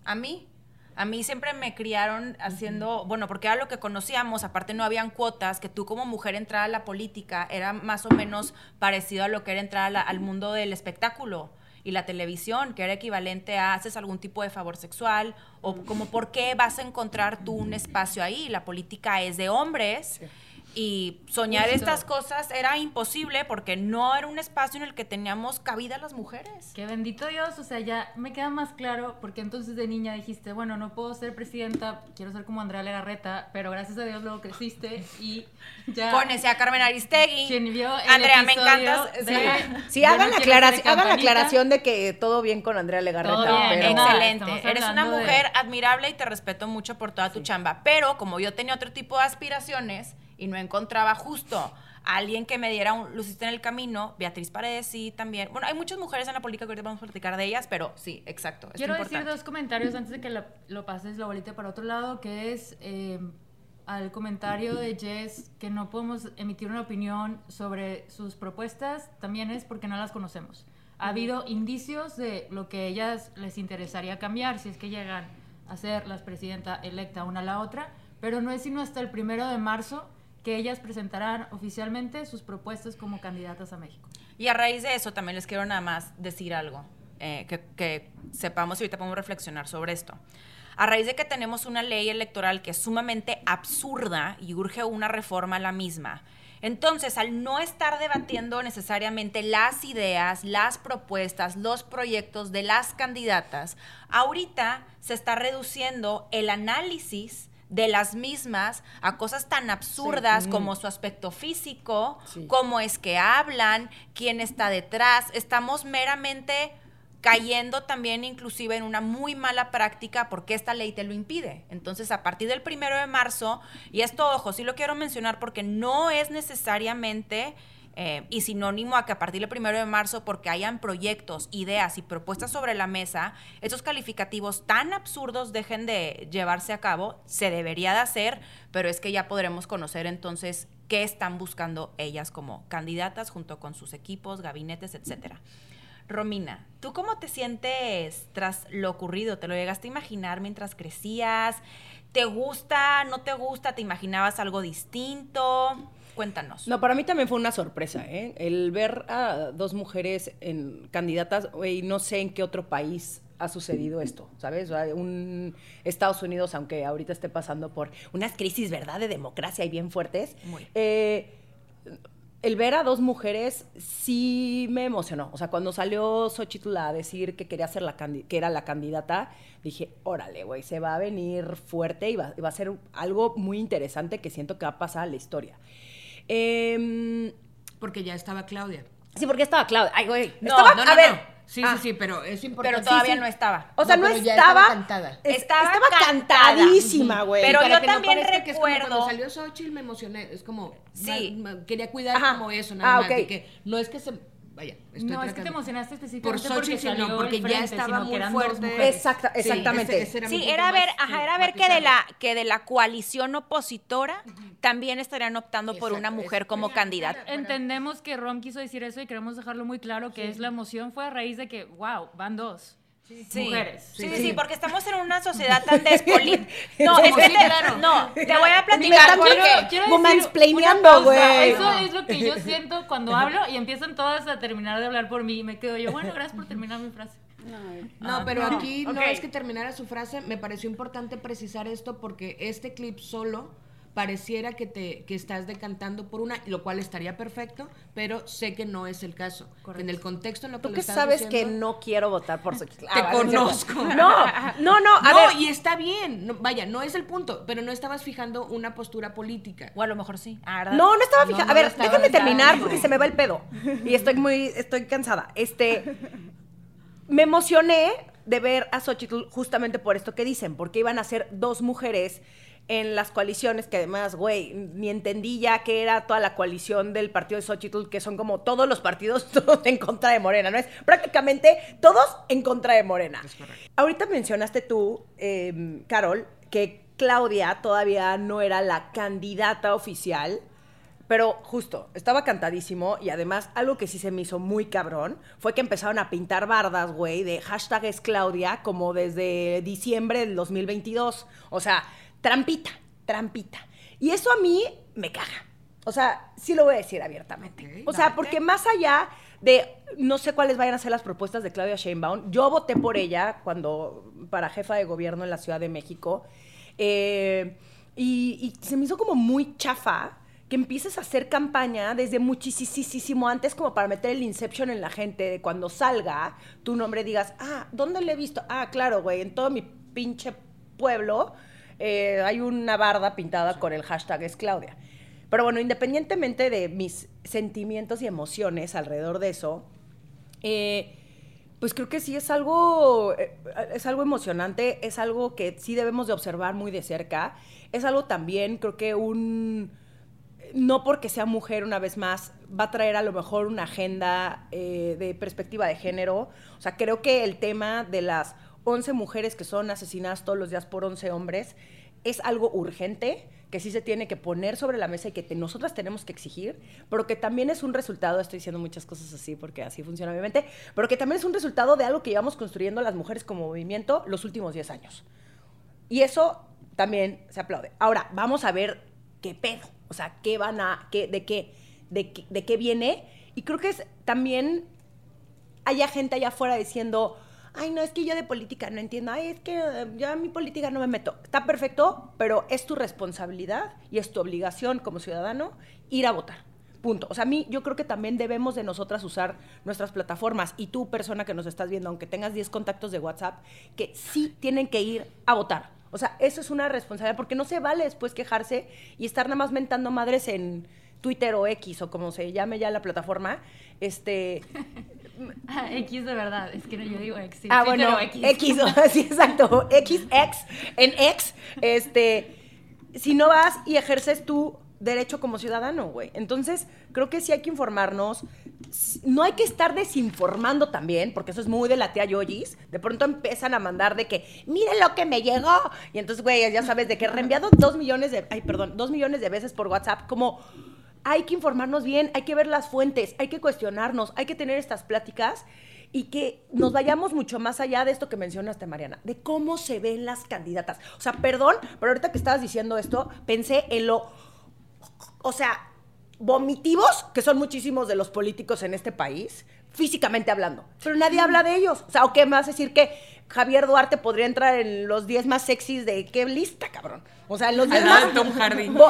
A mí. A mí siempre me criaron haciendo, bueno, porque era lo que conocíamos, aparte no habían cuotas, que tú como mujer entrar a la política era más o menos parecido a lo que era entrar a la- al mundo del espectáculo y la televisión, que era equivalente a haces algún tipo de favor sexual, o como por qué vas a encontrar tú un espacio ahí. La política es de hombres. Y soñar Justo. estas cosas era imposible porque no era un espacio en el que teníamos cabida las mujeres. Que bendito Dios, o sea, ya me queda más claro, porque entonces de niña dijiste, bueno, no puedo ser presidenta, quiero ser como Andrea Legarreta, pero gracias a Dios luego creciste y ya... Conocí a Carmen Aristegui. Quien vio el Andrea, me encantas. de- Sí. Sí, hagan, no aclaración, hagan la aclaración de que todo bien con Andrea Legarreta. Todo bien, pero- Excelente. Eres una de- mujer admirable y te respeto mucho por toda tu chamba. Pero como yo tenía otro tipo de aspiraciones y no encontraba justo a alguien que me diera un luciste en el camino, Beatriz Paredes sí también. Bueno, hay muchas mujeres en la política que ahorita vamos a platicar de ellas, pero sí, exacto. es Quiero importante. decir dos comentarios antes de que la- lo pases la bolita para otro lado, que es eh, al comentario de Jess que no podemos emitir una opinión sobre sus propuestas, también es porque no las conocemos. Ha habido indicios de lo que ellas les interesaría cambiar si es que llegan a ser las presidenta electa una a la otra, pero no es sino hasta el primero de marzo que ellas presentarán oficialmente sus propuestas como candidatas a México. Y a raíz de eso también les quiero nada más decir algo, eh, que, que sepamos y ahorita podemos reflexionar sobre esto. A raíz de que tenemos una ley electoral que es sumamente absurda y urge una reforma a la misma, entonces al no estar debatiendo necesariamente las ideas, las propuestas, los proyectos de las candidatas, ahorita se está reduciendo el análisis de las mismas a cosas tan absurdas como su aspecto físico, Sí. cómo es que hablan, quién está detrás. Estamos meramente cayendo también inclusive en una muy mala práctica porque esta ley te lo impide. Entonces, a partir del primero de marzo, y esto, ojo, sí lo quiero mencionar porque no es necesariamente eh, y sinónimo a que a partir del primero de marzo, porque hayan proyectos, ideas y propuestas sobre la mesa, esos calificativos tan absurdos dejen de llevarse a cabo, se debería de hacer, pero es que ya podremos conocer entonces qué están buscando ellas como candidatas junto con sus equipos, gabinetes, etcétera. Romina, ¿tú cómo te sientes tras lo ocurrido? ¿Te lo llegaste a imaginar mientras crecías? ¿Te gusta? ¿No te gusta? ¿Te imaginabas algo distinto? Cuéntanos. No, para mí también fue una sorpresa, ¿eh? El ver a dos mujeres en candidatas, güey, no sé en qué otro país ha sucedido esto, ¿sabes? Un Estados Unidos, aunque ahorita esté pasando por unas crisis, ¿verdad?, de democracia y bien fuertes. Muy. eh, el ver a dos mujeres sí me emocionó. O sea, cuando salió Xochitl a decir que quería ser la que era la candidata, dije, órale, güey, se va a venir fuerte y va, y va a ser algo muy interesante que siento que va a pasar a la historia. Em, Porque ya estaba Claudia. sí, porque estaba Claudia. Ay, güey. No, estaba, No, no, a ver. no. Sí, Ah, sí, sí, pero es importante. pero todavía Sí, sí. no estaba. O sea, No, estaba. estaba cantada. es- Estaba estaba, cantada. cantadísima, güey. Pero yo que no también parezca que es como recuerdo- cuando salió Xochitl me emocioné. Es como. Sí. quería cuidar Ajá. como eso, nada Ah, más. ok. de que no es que se. Vaya, estoy no, es que te emocionaste Por específicamente Xochitl, porque salió porque el ya estaba muy fuerte. Exacta- Sí, exactamente. ese- ese era mi Sí, era ver, ajá, era ver que de la que de la coalición opositora también estarían optando por una mujer es- como candidata. Entendemos que Rom quiso decir eso y queremos dejarlo muy claro que es la emoción fue a raíz de que, wow, van dos Sí. mujeres. Sí, sí, sí, porque estamos en una sociedad tan despolitizada. No, Sí, es que claro. no, te voy a platicar porque quiero- Quiero güey. Eso es lo que yo siento cuando hablo y empiezan todas a terminar de hablar por mí y me quedo yo, bueno, gracias por terminar mi frase. No, Ah, pero no. aquí Ok. no es que terminara su frase. Me pareció importante precisar esto porque este clip solo pareciera que te que estás decantando por una, lo cual estaría perfecto, pero sé que no es el caso. En el contexto en lo que Tú lo que estás sabes que no quiero votar por Xochitl. Te Ah, conozco. No, no, no, a no, ver. y está bien. no, vaya, no es el punto, pero no estabas fijando una postura política. O a lo mejor sí. Ah. No, no estaba No, fija. no a ver, déjame terminar fijando. porque se me va el pedo. Y estoy muy, estoy cansada. Este, me emocioné de ver a Xochitl justamente por esto que dicen, porque iban a ser dos mujeres en las coaliciones que además, güey, ni entendí ya que era toda la coalición del partido de Xochitl, que son como todos los partidos, todos en contra de Morena, ¿no? Es prácticamente todos en contra de Morena. Ahorita mencionaste tú, eh, Carol, que Claudia todavía no era la candidata oficial. Pero justo, estaba cantadísimo y además algo que sí se me hizo muy cabrón fue que empezaron a pintar bardas, güey, de hashtag es Claudia como desde diciembre del 2022. O sea, trampita, trampita. Y eso a mí me caga. O sea, sí lo voy a decir abiertamente. O sea, porque más allá de no sé cuáles vayan a ser las propuestas de Claudia Sheinbaum, yo voté por ella cuando para jefa de gobierno en la Ciudad de México. eh, y, y se me hizo como muy chafa que empieces a hacer campaña desde muchísimo antes como para meter el Inception en la gente, de cuando salga tu nombre digas, ah, ¿dónde le he visto? Ah, claro, güey, en todo mi pinche pueblo eh, hay una barda pintada con el hashtag es Claudia. Pero bueno, independientemente de mis sentimientos y emociones alrededor de eso, eh, pues creo que sí es algo, eh, es algo emocionante, es algo que sí debemos de observar muy de cerca. Es algo también, creo que un, no porque sea mujer una vez más, va a traer a lo mejor una agenda de perspectiva de género. O sea, creo que el tema de las 11 mujeres que son asesinadas todos los días por 11 hombres es algo urgente que sí se tiene que poner sobre la mesa y que te- nosotras tenemos que exigir, pero que también es un resultado, estoy diciendo muchas cosas así porque así funciona obviamente, pero que también es un resultado de algo que llevamos construyendo las mujeres como movimiento los últimos 10 años. Y eso también se aplaude. Ahora, vamos a ver qué pedo. O sea, qué van a. Qué, de, qué, de, qué, de qué viene. Y creo que es también. Haya gente allá afuera diciendo. Ay, no, es que yo de política no entiendo. Ay, es que eh, yo a mi política no me meto. Está perfecto, pero es tu responsabilidad y es tu obligación como ciudadano ir a votar. Punto. O sea, a mí yo creo que también debemos de nosotras usar nuestras plataformas y tú, persona que nos estás viendo, aunque tengas 10 contactos de WhatsApp, que sí tienen que ir a votar. O sea, eso es una responsabilidad porque no se vale después quejarse y estar nada más mentando madres en Twitter o X o como se llame ya la plataforma. Este, Ah, X de verdad, es que no, yo digo X. sí, ah, bueno, X. X, sí, exacto, X, X, en X, este, si no vas y ejerces tu derecho como ciudadano, güey. Entonces, creo que sí hay que informarnos. No hay que estar desinformando también, porque eso es muy de la tía Yoyis. De pronto empiezan a mandar de que, miren lo que me llegó. Y entonces, güey, ya sabes, de que reenviado dos millones de, ay, perdón, dos millones de veces por WhatsApp, como hay que informarnos bien, hay que ver las fuentes, hay que cuestionarnos, hay que tener estas pláticas y que nos vayamos mucho más allá de esto que mencionaste, Mariana, de cómo se ven las candidatas. O sea, perdón, pero ahorita que estabas diciendo esto, pensé en lo, o sea, vomitivos, que son muchísimos de los políticos en este país, físicamente hablando. Pero nadie habla de ellos. O sea, ¿o qué a decir que Javier Duarte podría entrar en los 10 más sexys de qué lista, cabrón? O sea, los 10 Al lado de Tom Hardy. Bo-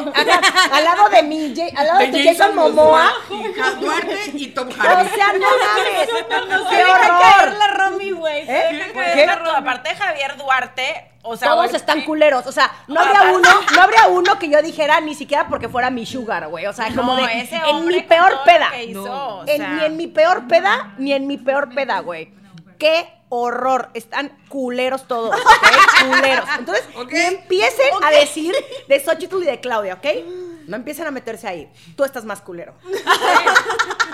al lado de mi, Ja- al lado de, tu Jason Momoa. Duarte y Tom O Hardy. sea, no mames. ¡Qué Deja caer horror! la Romy, güey. ¿Eh? ¿Qué? Aparte de Javier Duarte, o sea, Todos están culeros. O sea, no habría uno, no habría uno que yo dijera ni siquiera porque fuera mi sugar, güey. O sea, como no, de ese en mi peor peda. hizo, No. o En- ni en mi peor peda, ni en mi peor peda, güey. Qué horror. Están culeros todos, ¿ok? culeros. Entonces, Ok. ni empiecen a decir de Xochitl y de Claudia, ¿ok? No empiecen a meterse ahí. Tú estás más culero.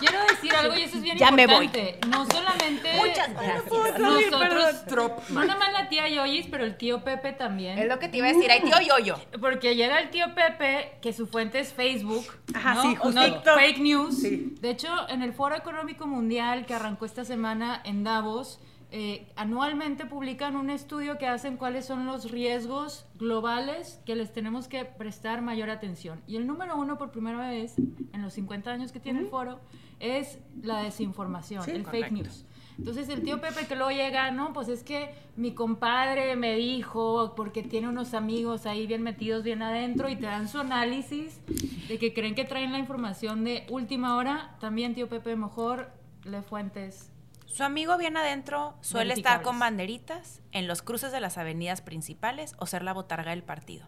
Quiero decir algo y eso es bien Ya me voy. importante. No solamente Muchas gracias. nosotros, Trop. no nada más la tía Yoyis, pero el tío Pepe también. es lo que te iba a decir, ay, tío yo-yo. Porque llega el tío Pepe, que su fuente es Facebook. Ajá, ¿no? sí, justo. No, fake news. Sí. De hecho, en el Foro Económico Mundial que arrancó esta semana en Davos, eh, anualmente publican un estudio que hacen cuáles son los riesgos globales que les tenemos que prestar mayor atención. Y el número uno, por primera vez en los 50 años que tiene el foro, es la desinformación, el fake news. Entonces el tío Pepe que luego llega, no, pues es que mi compadre me dijo, porque tiene unos amigos ahí bien metidos, bien adentro, y te dan su análisis de que creen que traen la información de última hora. También tío Pepe, mejor le fuentes. Su amigo bien adentro suele estar con banderitas en los cruces de las avenidas principales o ser la botarga del partido.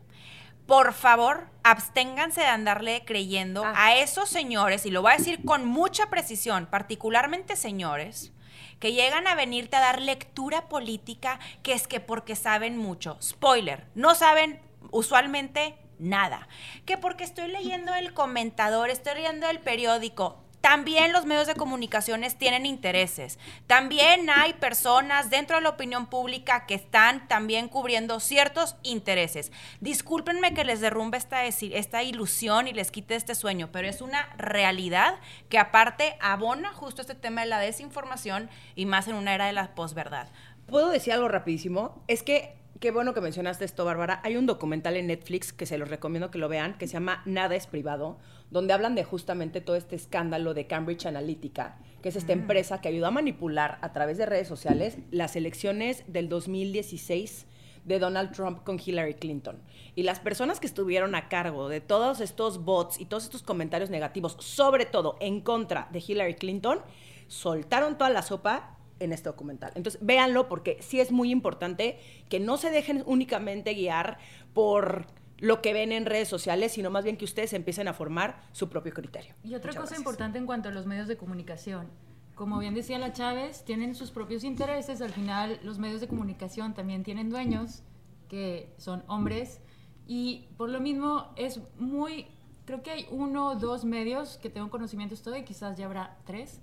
Por favor, absténganse de andarle creyendo Ah. a esos señores, y lo voy a decir con mucha precisión, particularmente señores, que llegan a venirte a dar lectura política, que es que porque saben mucho. Spoiler, no saben usualmente nada. Que porque estoy leyendo el comentador, estoy leyendo el periódico. También los medios de comunicaciones tienen intereses. También hay personas dentro de la opinión pública que están también cubriendo ciertos intereses. Discúlpenme que les derrumbe esta, esta ilusión y les quite este sueño, pero es una realidad que aparte abona justo este tema de la desinformación y más en una era de la posverdad. ¿Puedo decir algo rapidísimo? Es que, qué bueno que mencionaste esto, Bárbara. Hay un documental en Netflix que se los recomiendo que lo vean, que se llama Nada es privado, donde hablan de justamente todo este escándalo de Cambridge Analytica, que es esta empresa que ayudó a manipular a través de redes sociales las elecciones del 2016 de Donald Trump con Hillary Clinton. Y las personas que estuvieron a cargo de todos estos bots y todos estos comentarios negativos, sobre todo en contra de Hillary Clinton, soltaron toda la sopa en este documental. Entonces, véanlo porque sí es muy importante que no se dejen únicamente guiar por lo que ven en redes sociales, sino más bien que ustedes empiecen a formar su propio criterio. Y otra Muchas cosa gracias. importante en cuanto a los medios de comunicación. Como bien decía la Chávez, tienen sus propios intereses. Al final, los medios de comunicación también tienen dueños, que son hombres. Y por lo mismo, es muy. Creo que hay uno o dos medios que tengo conocimiento esto y quizás ya habrá tres,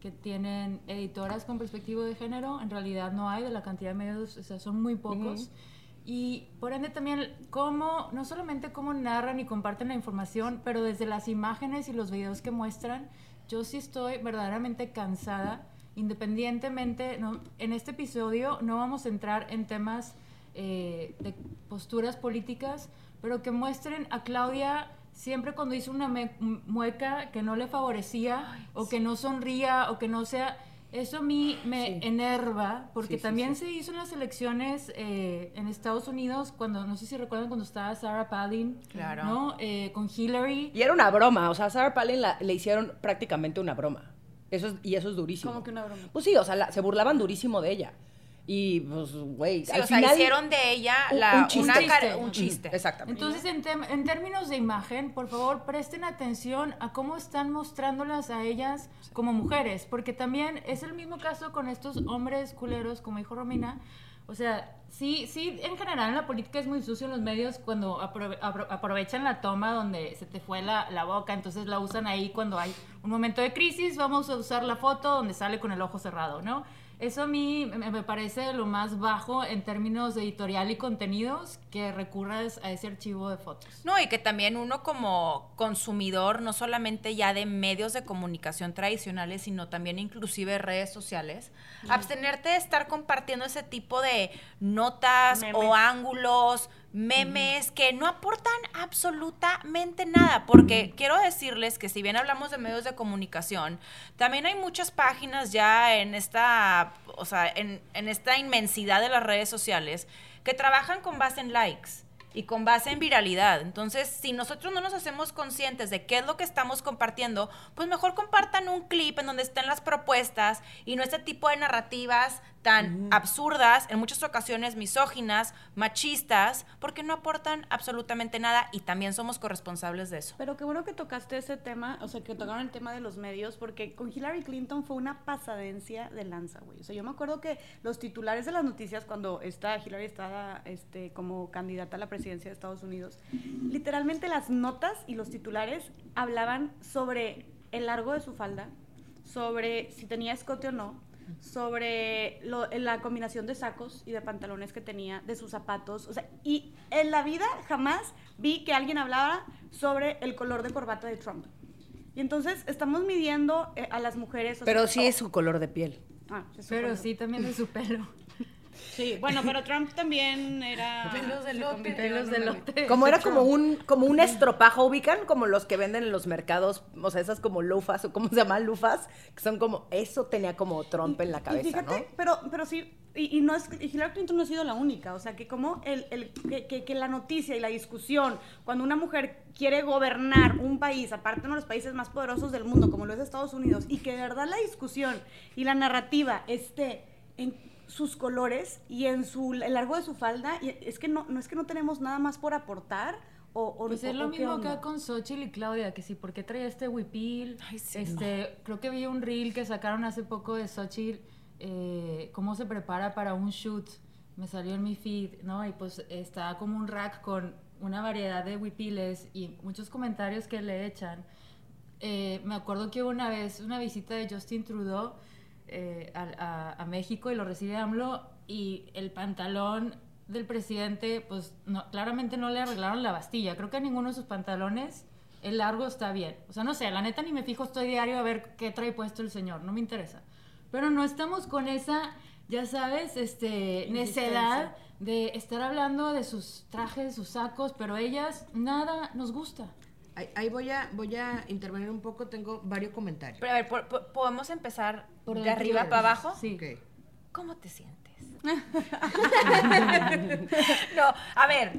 que tienen editoras con perspectiva de género. En realidad no hay de la cantidad de medios, o sea, son muy pocos. Y por ende también cómo, no solamente cómo narran y comparten la información, pero desde las imágenes y los videos que muestran, yo sí estoy verdaderamente cansada, independientemente, ¿no? en este episodio no vamos a entrar en temas eh, de posturas políticas, pero que muestren a Claudia siempre cuando hizo una mueca que no le favorecía o que no sonría o que no sea... Eso a mí me Sí. enerva porque Sí, también se hizo en las elecciones eh, en Estados Unidos cuando, no sé si recuerdan cuando estaba Sarah Palin, Claro. ¿no? Eh, con Hillary. Y era una broma, o sea, a Sarah Palin la- le hicieron prácticamente una broma. Eso es, y eso es durísimo. ¿Cómo que una broma? Pues sí, o sea, la- se burlaban durísimo de ella. Y pues, güey, Sí, al o sea, final hicieron de ella un- la- un chiste. una cara- Un chiste. chiste. Exactamente. Entonces, en, en términos de imagen, por favor, presten atención a cómo están mostrándolas a ellas como mujeres, porque también es el mismo caso con estos hombres culeros, como dijo Romina. O sea, sí, sí, en general en la política es muy sucio en los medios cuando aprove- apro- aprovechan la toma donde se te fue la, la boca, entonces la usan ahí cuando hay un momento de crisis, vamos a usar la foto donde sale con el ojo cerrado, ¿no? Eso a mí me parece lo más bajo en términos de editorial y contenidos que recurras a ese archivo de fotos. No, y que también uno como consumidor, no solamente ya de medios de comunicación tradicionales, sino también inclusive redes sociales, abstenerte de estar compartiendo ese tipo de notas Memes. o ángulos, memes que no aportan absolutamente nada, porque quiero decirles que si bien hablamos de medios de comunicación, también hay muchas páginas ya en esta, o sea, en, en esta inmensidad de las redes sociales que trabajan con base en likes y con base en viralidad. Entonces, si nosotros no nos hacemos conscientes de qué es lo que estamos compartiendo, pues mejor compartan un clip en donde estén las propuestas y no este tipo de narrativas tan absurdas, en muchas ocasiones misóginas, machistas, porque no aportan absolutamente nada y también somos corresponsables de eso. Pero qué bueno que tocaste ese tema, o sea, que tocaron el tema de los medios, porque con Hillary Clinton fue una pasadencia de lanza, güey. O sea, yo me acuerdo que los titulares de las noticias cuando esta Hillary estaba este, como candidata a la presidencia de Estados Unidos, literalmente las notas y los titulares hablaban sobre el largo de su falda, sobre si tenía escote o no, sobre lo- la combinación de sacos y de pantalones que tenía, de sus zapatos, o sea, y en la vida jamás vi que alguien hablara sobre el color de corbata de Trump. Y entonces estamos midiendo eh, a las mujeres. o Pero sea, sí es su color de piel. ah, es su Pero color. sí, también de su pelo. Sí, bueno, pero Trump también era... Pelos de lote. Pelos de lote. Como era como un, como un estropajo, ubican como los que venden en los mercados, o sea, esas como lufas, o cómo se llaman lufas, que son como, eso tenía como Trump en la Y cabeza, fíjate, ¿no? pero, pero sí, y, y no es, y Hillary Clinton no ha sido la única, o sea, que como el, el- que, que- que la noticia y la discusión, cuando una mujer quiere gobernar un país, aparte uno de los países más poderosos del mundo, como lo es Estados Unidos, y que de verdad la discusión y la narrativa esté en sus colores y en su el largo de su falda, y es que no, no es que no tenemos nada más por aportar, o, o- Pues o- es lo mismo acá con Xochitl y Claudia, que sí, ¿por qué traía este huipil? Ay, sí, este, creo que vi un reel que sacaron hace poco de Xochitl, eh, cómo se prepara para un shoot. Me salió en mi feed, ¿no? Y pues está como un rack con una variedad de huipiles y muchos comentarios que le echan. Eh, me acuerdo que una vez una visita de Justin Trudeau eh, a, a- a México y lo recibe AMLO y el pantalón del presidente, pues no, claramente no le arreglaron la bastilla. Creo que a ninguno de sus pantalones el largo está bien. O sea, no sé, la neta ni me fijo, estoy diario a ver qué trae puesto el señor, no me interesa. Pero no estamos con esa, ya sabes, este, necedad de estar hablando de sus trajes, sus sacos, pero ellas nada nos gusta. Ahí, ahí voy, a, voy a intervenir un poco, tengo varios comentarios. Pero a ver, po- po- ¿podemos empezar Por de arriba para abajo? Sí. Ok. ¿Cómo te sientes? no, a ver,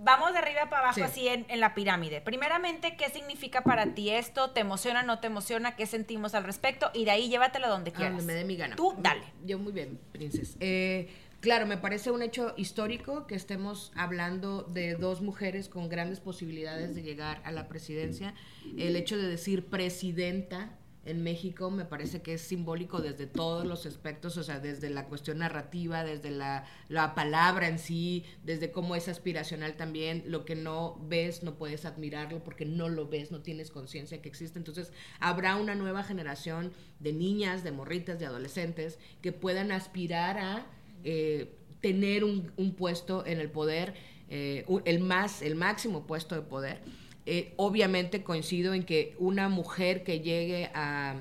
vamos de arriba para abajo Sí. así en, en la pirámide. Primeramente, ¿qué significa para ti esto? ¿Te emociona, no te emociona? ¿Qué sentimos al respecto? Y de ahí llévatelo donde quieras. donde me dé mi gana. Tú, dale. Yo muy bien, princes. Eh, claro, me parece un hecho histórico que estemos hablando de dos mujeres con grandes posibilidades de llegar a la presidencia. El hecho de decir presidenta en México me parece que es simbólico desde todos los aspectos, o sea, desde la cuestión narrativa, desde la, la palabra en sí, desde cómo es aspiracional también, lo que no ves no puedes admirarlo porque no lo ves, no tienes conciencia que existe. Entonces habrá una nueva generación de niñas, de morritas, de adolescentes que puedan aspirar a eh, tener un, un puesto en el poder, eh, el, más, el máximo puesto de poder. Eh, obviamente coincido en que una mujer que llegue a,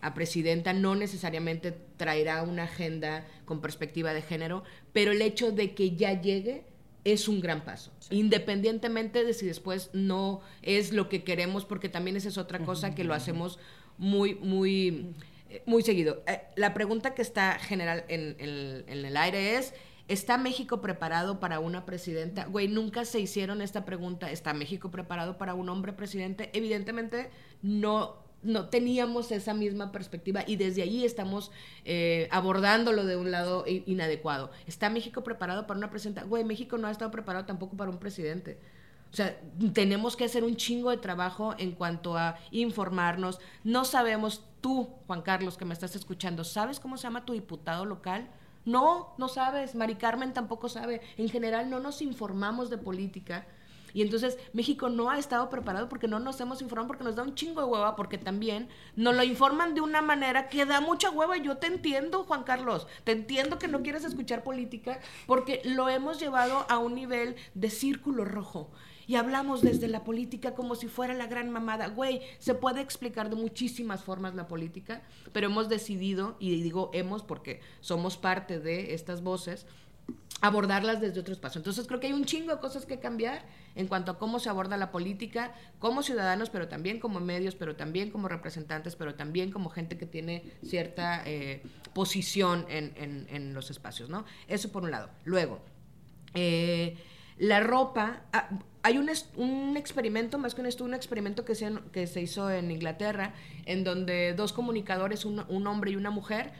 a presidenta no necesariamente traerá una agenda con perspectiva de género, pero el hecho de que ya llegue es un gran paso, independientemente de si después no es lo que queremos, porque también esa es otra cosa que lo hacemos muy, muy, muy seguido. Eh, la pregunta que está general en, en- en el aire es, ¿está México preparado para una presidenta? Güey, nunca se hicieron esta pregunta, ¿está México preparado para un hombre presidente? Evidentemente no no teníamos esa misma perspectiva y desde ahí estamos eh, abordándolo de un lado inadecuado. ¿Está México preparado para una presidenta? Güey, México no ha estado preparado tampoco para un presidente. O sea, tenemos que hacer un chingo de trabajo en cuanto a informarnos. No sabemos, tú, Juan Carlos, que me estás escuchando, ¿sabes cómo se llama tu diputado local? No, no sabes. Mari Carmen tampoco sabe. En general no nos informamos de política. Y entonces México no ha estado preparado porque no nos hemos informado, porque nos da un chingo de hueva, porque también nos lo informan de una manera que da mucha hueva. Yo te entiendo, Juan Carlos, te entiendo que no quieres escuchar política, porque lo hemos llevado a un nivel de círculo rojo. Y hablamos desde la política como si fuera la gran mamada. Güey, se puede explicar de muchísimas formas la política, pero hemos decidido, y digo hemos porque somos parte de estas voces, abordarlas desde otro espacio. Entonces creo que hay un chingo de cosas que cambiar en cuanto a cómo se aborda la política como ciudadanos, pero también como medios, pero también como representantes, pero también como gente que tiene cierta eh, posición en, en- los espacios, ¿no? Eso por un lado. Luego, eh, la ropa, ah, hay un, un experimento, más que un estudio, un experimento que se, que se hizo en Inglaterra, en donde dos comunicadores, un, un hombre y una mujer,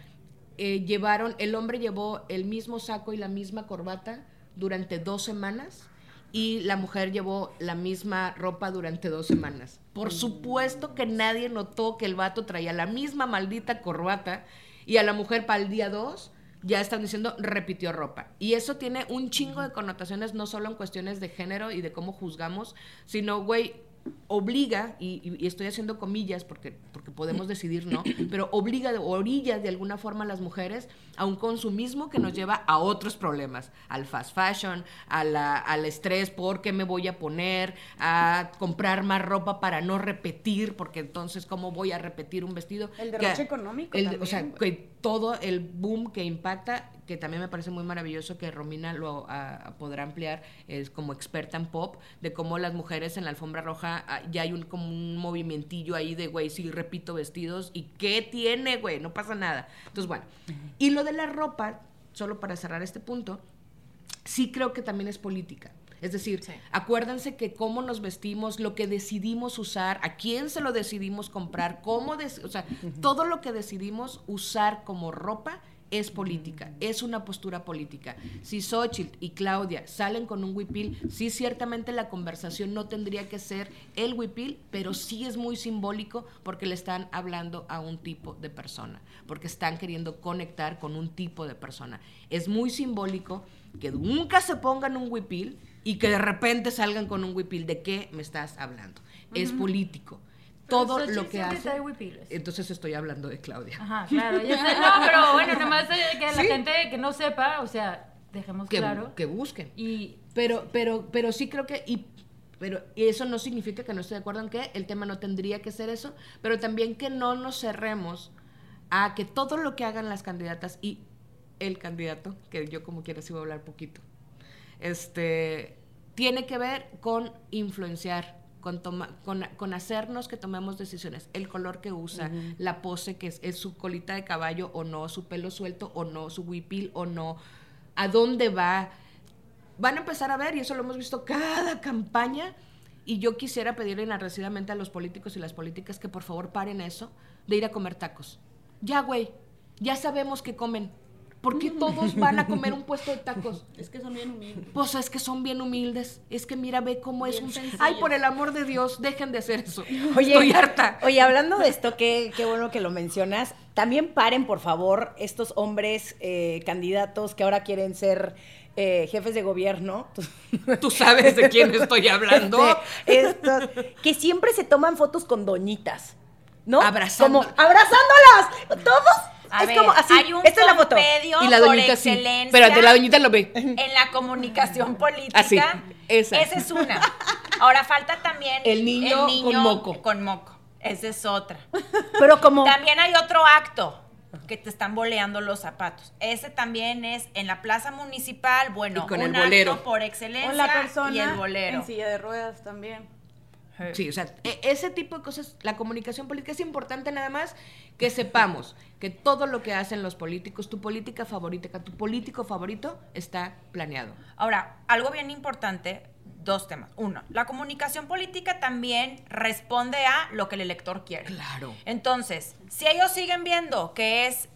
eh, llevaron, el hombre llevó el mismo saco y la misma corbata durante dos semanas y la mujer llevó la misma ropa durante dos semanas. Por supuesto que nadie notó que el vato traía la misma maldita corbata y a la mujer para el día dos ya están diciendo repitió ropa. Y eso tiene un chingo de connotaciones, no solo en cuestiones de género y de cómo juzgamos, sino, güey, obliga, y, y- estoy haciendo comillas porque, porque podemos decidir no, pero obliga o orilla de alguna forma a las mujeres a un consumismo que nos lleva a otros problemas, al fast fashion, a la- al estrés por qué me voy a poner, a comprar más ropa para no repetir, porque entonces cómo voy a repetir un vestido. El Que- derroche económico el- también, o sea, que todo el boom que impacta, que también me parece muy maravilloso que Romina lo ah, podrá ampliar es como experta en pop, de cómo las mujeres en la alfombra roja ah, ya hay un como un movimientillo ahí de, güey, sí, repito vestidos, ¿y qué tiene, güey? No pasa nada. Entonces, bueno. Y lo de la ropa, solo para cerrar este punto, sí creo que también es política. Es decir, acuérdense que cómo nos vestimos, lo que decidimos usar, a quién se lo decidimos comprar, cómo, des- o sea, todo lo que decidimos usar como ropa es política, es una postura política. Si Xochitl y Claudia salen con un huipil, sí ciertamente la conversación no tendría que ser el huipil, pero sí es muy simbólico porque le están hablando a un tipo de persona, porque están queriendo conectar con un tipo de persona. Es muy simbólico que nunca se pongan un huipil y que de repente salgan con un huipil. ¿De qué me estás hablando? Es político. Todo Xochitl lo que hace... Entonces estoy hablando de Claudia. Ajá, claro. ya sé. No, pero bueno, nomás eh, que la gente que no sepa, o sea, dejemos que, claro. que busquen. Y Pero, pero, pero sí creo que, y, pero y eso no significa que no esté de acuerdo en que el tema no tendría que ser eso, pero también que no nos cerremos a que todo lo que hagan las candidatas y el candidato, que yo como quiera sí voy a hablar poquito, este, tiene que ver con influenciar, con, toma- con, con hacernos que tomemos decisiones. El color que usa, la pose que es, es su colita de caballo o no, su pelo suelto o no, su huipil o no, a dónde va. Van a empezar a ver, y eso lo hemos visto cada campaña, y yo quisiera pedirle enardecidamente a los políticos y las políticas que por favor paren eso de ir a comer tacos. Ya, güey, ya sabemos que comen. ¿Por qué todos van a comer un puesto de tacos? Es que son bien humildes. Pues es que son bien humildes. Es que mira, ve cómo es un... sencillos. Ay, por el amor de Dios, dejen de hacer eso. Oye, Estoy harta. Oye, hablando de esto, qué, qué bueno que lo mencionas. También paren, por favor, estos hombres eh, candidatos que ahora quieren ser eh, jefes de gobierno. Tú sabes de quién estoy hablando. Este, estos, que siempre se toman fotos con doñitas. ¿No? Abrazando- Como abrazándolas. Todos. A es ver, como así. hay un Esta es la foto. Y la por doñita sí. excelencia Espérate, la doñita lo ve. en la comunicación política. Así, esa. es una. Ahora falta también El niño con moco. Con moco. Esa es otra. Pero como. También hay otro acto que te están boleando los zapatos. Ese también es en la plaza municipal, bueno, Y con un el bolero. acto por excelencia O la persona y el bolero. en silla de ruedas también. Sí, o sea, e- ese tipo de cosas, la comunicación política es importante nada más que sepamos que todo lo que hacen los políticos, tu política favorita, tu político favorito está planeado. Ahora, algo bien importante, dos temas. Uno, la comunicación política también responde a lo que el elector quiere. Claro. Entonces, si ellos siguen viendo que es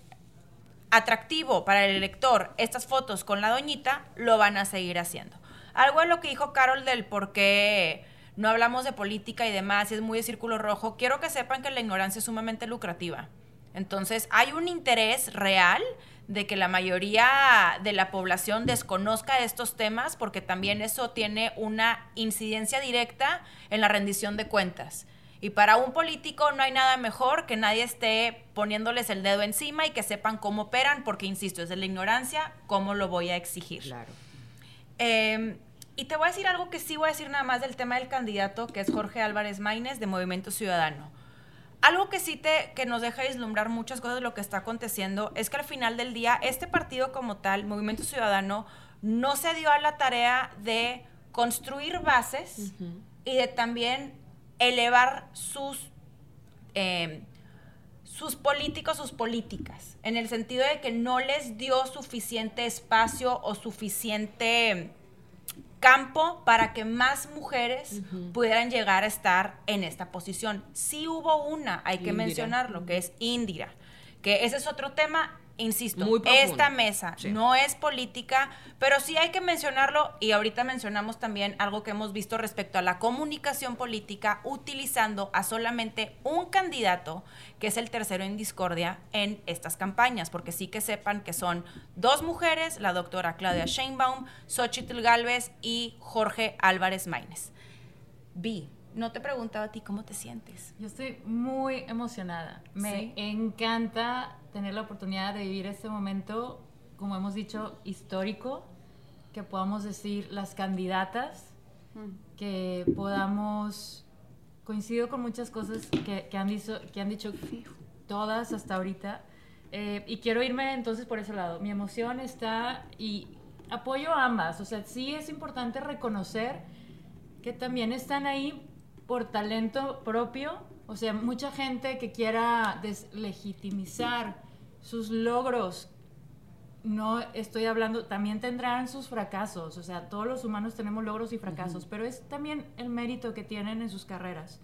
atractivo para el elector estas fotos con la doñita, lo van a seguir haciendo. Algo de lo que dijo Carol del por qué no hablamos de política y demás, y es muy de círculo rojo, quiero que sepan que la ignorancia es sumamente lucrativa. Entonces, hay un interés real de que la mayoría de la población desconozca estos temas porque también eso tiene una incidencia directa en la rendición de cuentas. Y para un político no hay nada mejor que nadie esté poniéndoles el dedo encima y que sepan cómo operan, porque, insisto, es de la ignorancia, cómo lo voy a exigir. Claro. Eh, y te voy a decir algo que sí voy a decir nada más del tema del candidato, que es Jorge Álvarez Maínez, de Movimiento Ciudadano. Algo que sí te, que nos deja vislumbrar muchas cosas de lo que está aconteciendo es que al final del día, este partido como tal, Movimiento Ciudadano, no se dio a la tarea de construir bases y de también elevar sus eh, sus políticos, sus políticas, en el sentido de que no les dio suficiente espacio o suficiente campo para que más mujeres pudieran llegar a estar en esta posición. Sí hubo una, hay que Indira. mencionarlo, que es Indira, que ese es otro tema, insisto, Muy esta mesa Sí. no es política, pero sí hay que mencionarlo y ahorita mencionamos también algo que hemos visto respecto a la comunicación política utilizando a solamente un candidato, que es el tercero en discordia en estas campañas, porque sí que sepan que son dos mujeres, la doctora Claudia Sheinbaum, Xochitl Galvez y Jorge Álvarez Maínez. Vi, no te preguntaba a ti cómo te sientes. Yo estoy muy emocionada. Me Sí. encanta tener la oportunidad de vivir este momento, como hemos dicho, histórico, que podamos decir las candidatas, que podamos, coincido con muchas cosas que, que han, dicho, que han dicho todas hasta ahorita, Eh, y quiero irme entonces por ese lado. Mi emoción está y apoyo a ambas. O sea, sí es importante reconocer que también están ahí por talento propio. O sea, mucha gente que quiera deslegitimizar sus logros. No estoy hablando, también tendrán sus fracasos. O sea, todos los humanos tenemos logros y fracasos, pero es también el mérito que tienen en sus carreras.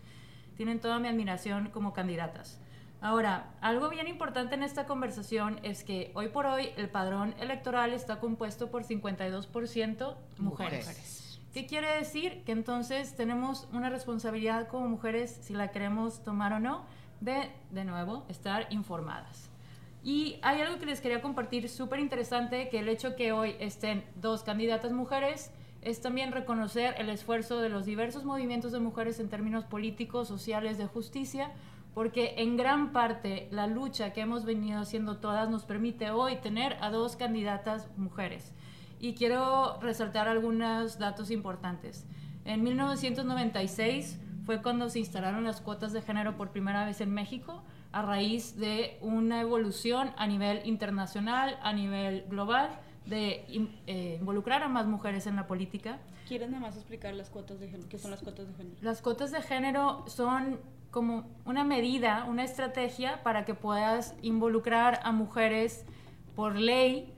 Tienen toda mi admiración como candidatas. Ahora, algo bien importante en esta conversación es que hoy por hoy el padrón electoral está compuesto por 52% mujeres. Mujeres. ¿Qué quiere decir? Que entonces tenemos una responsabilidad como mujeres, si la queremos tomar o no, de, de nuevo, estar informadas. Y hay algo que les quería compartir súper interesante, que el hecho que hoy estén dos candidatas mujeres es también reconocer el esfuerzo de los diversos movimientos de mujeres en términos políticos, sociales, de justicia, porque en gran parte la lucha que hemos venido haciendo todas nos permite hoy tener a dos candidatas mujeres. Y quiero resaltar algunos datos importantes. En 1996 fue cuando se instalaron las cuotas de género por primera vez en México, a raíz de una evolución a nivel internacional, a nivel global, de eh, involucrar a más mujeres en la política. ¿Quieren nada más explicar las cuotas de género? ¿Qué son las cuotas de género? Las cuotas de género son como una medida, una estrategia para que puedas involucrar a mujeres por ley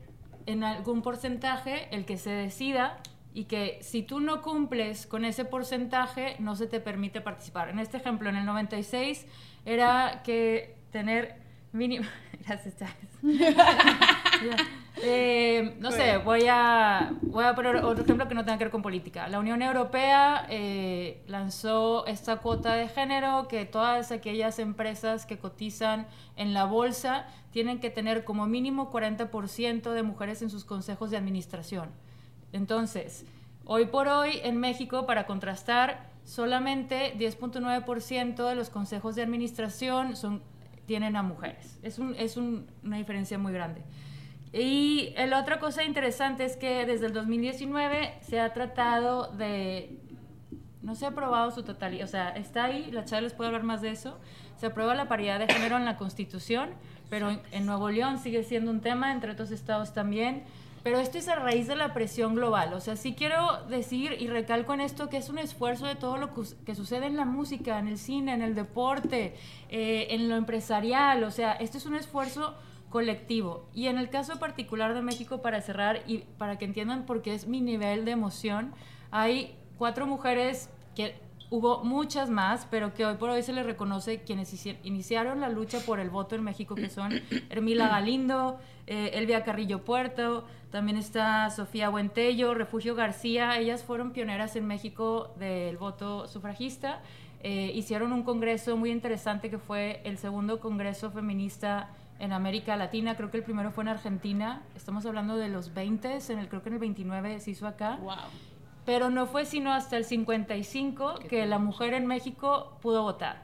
en algún porcentaje, el que se decida, y que si tú no cumples con ese porcentaje, no se te permite participar. En este ejemplo, en el 96 era que tener mínimo... Gracias, Chávez. Eh, no sé, voy a, voy a poner otro ejemplo que no tenga que ver con política. La Unión Europea eh, lanzó esta cuota de género que todas aquellas empresas que cotizan en la bolsa tienen que tener como mínimo 40% de mujeres en sus consejos de administración. Entonces, hoy por hoy en México, para contrastar, solamente 10.9% de los consejos de administración son, tienen a mujeres. Es, un- es un- una diferencia muy grande. Y la otra cosa interesante es que desde el 2019 se ha tratado de... No se ha aprobado su totalidad, o sea, está ahí, la Chávez les puede hablar más de eso. Se aprueba la paridad de género en la Constitución, pero en, en Nuevo León sigue siendo un tema, entre otros estados también. Pero esto es a raíz de la presión global. O sea, sí quiero decir y recalco en esto que es un esfuerzo de todo lo que, sucede en la música, en el cine, en el deporte, eh, en lo empresarial. O sea, esto es un esfuerzo colectivo. Y en el caso particular de México, para cerrar y para que entiendan por qué es mi nivel de emoción, hay cuatro mujeres que hubo muchas más, pero que hoy por hoy se les reconoce quienes iniciaron la lucha por el voto en México, que son Hermila Galindo, eh, Elvia Carrillo Puerto, también está Sofía Buentello, Refugio García, ellas fueron pioneras en México del voto sufragista. Eh, hicieron un congreso muy interesante que fue el segundo congreso feminista en América Latina, creo que el primero fue en Argentina, estamos hablando de los 20, en el, creo que en el 29 se hizo acá, Wow. Pero no fue sino hasta el 55 que la mujer en México pudo votar.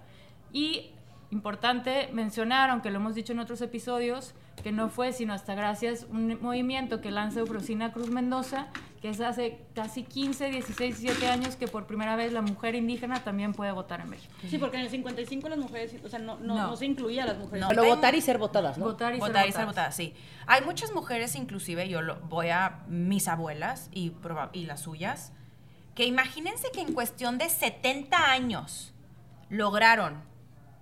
Y importante mencionar, aunque lo hemos dicho en otros episodios, que no fue sino hasta gracias a un movimiento que lanza Eufrosina Cruz Mendoza, que es hace casi 15, 16, 17 años que por primera vez la mujer indígena también puede votar en México. Sí, porque en el 55 las mujeres, o sea, no, no, No. no se incluía a las mujeres. No. Pero votar y ser votadas, ¿no? Votar y ser votar y ser votadas. votadas, sí. Hay muchas mujeres, inclusive, yo lo, voy a mis abuelas y, proba- y las suyas, que imagínense que en cuestión de 70 años lograron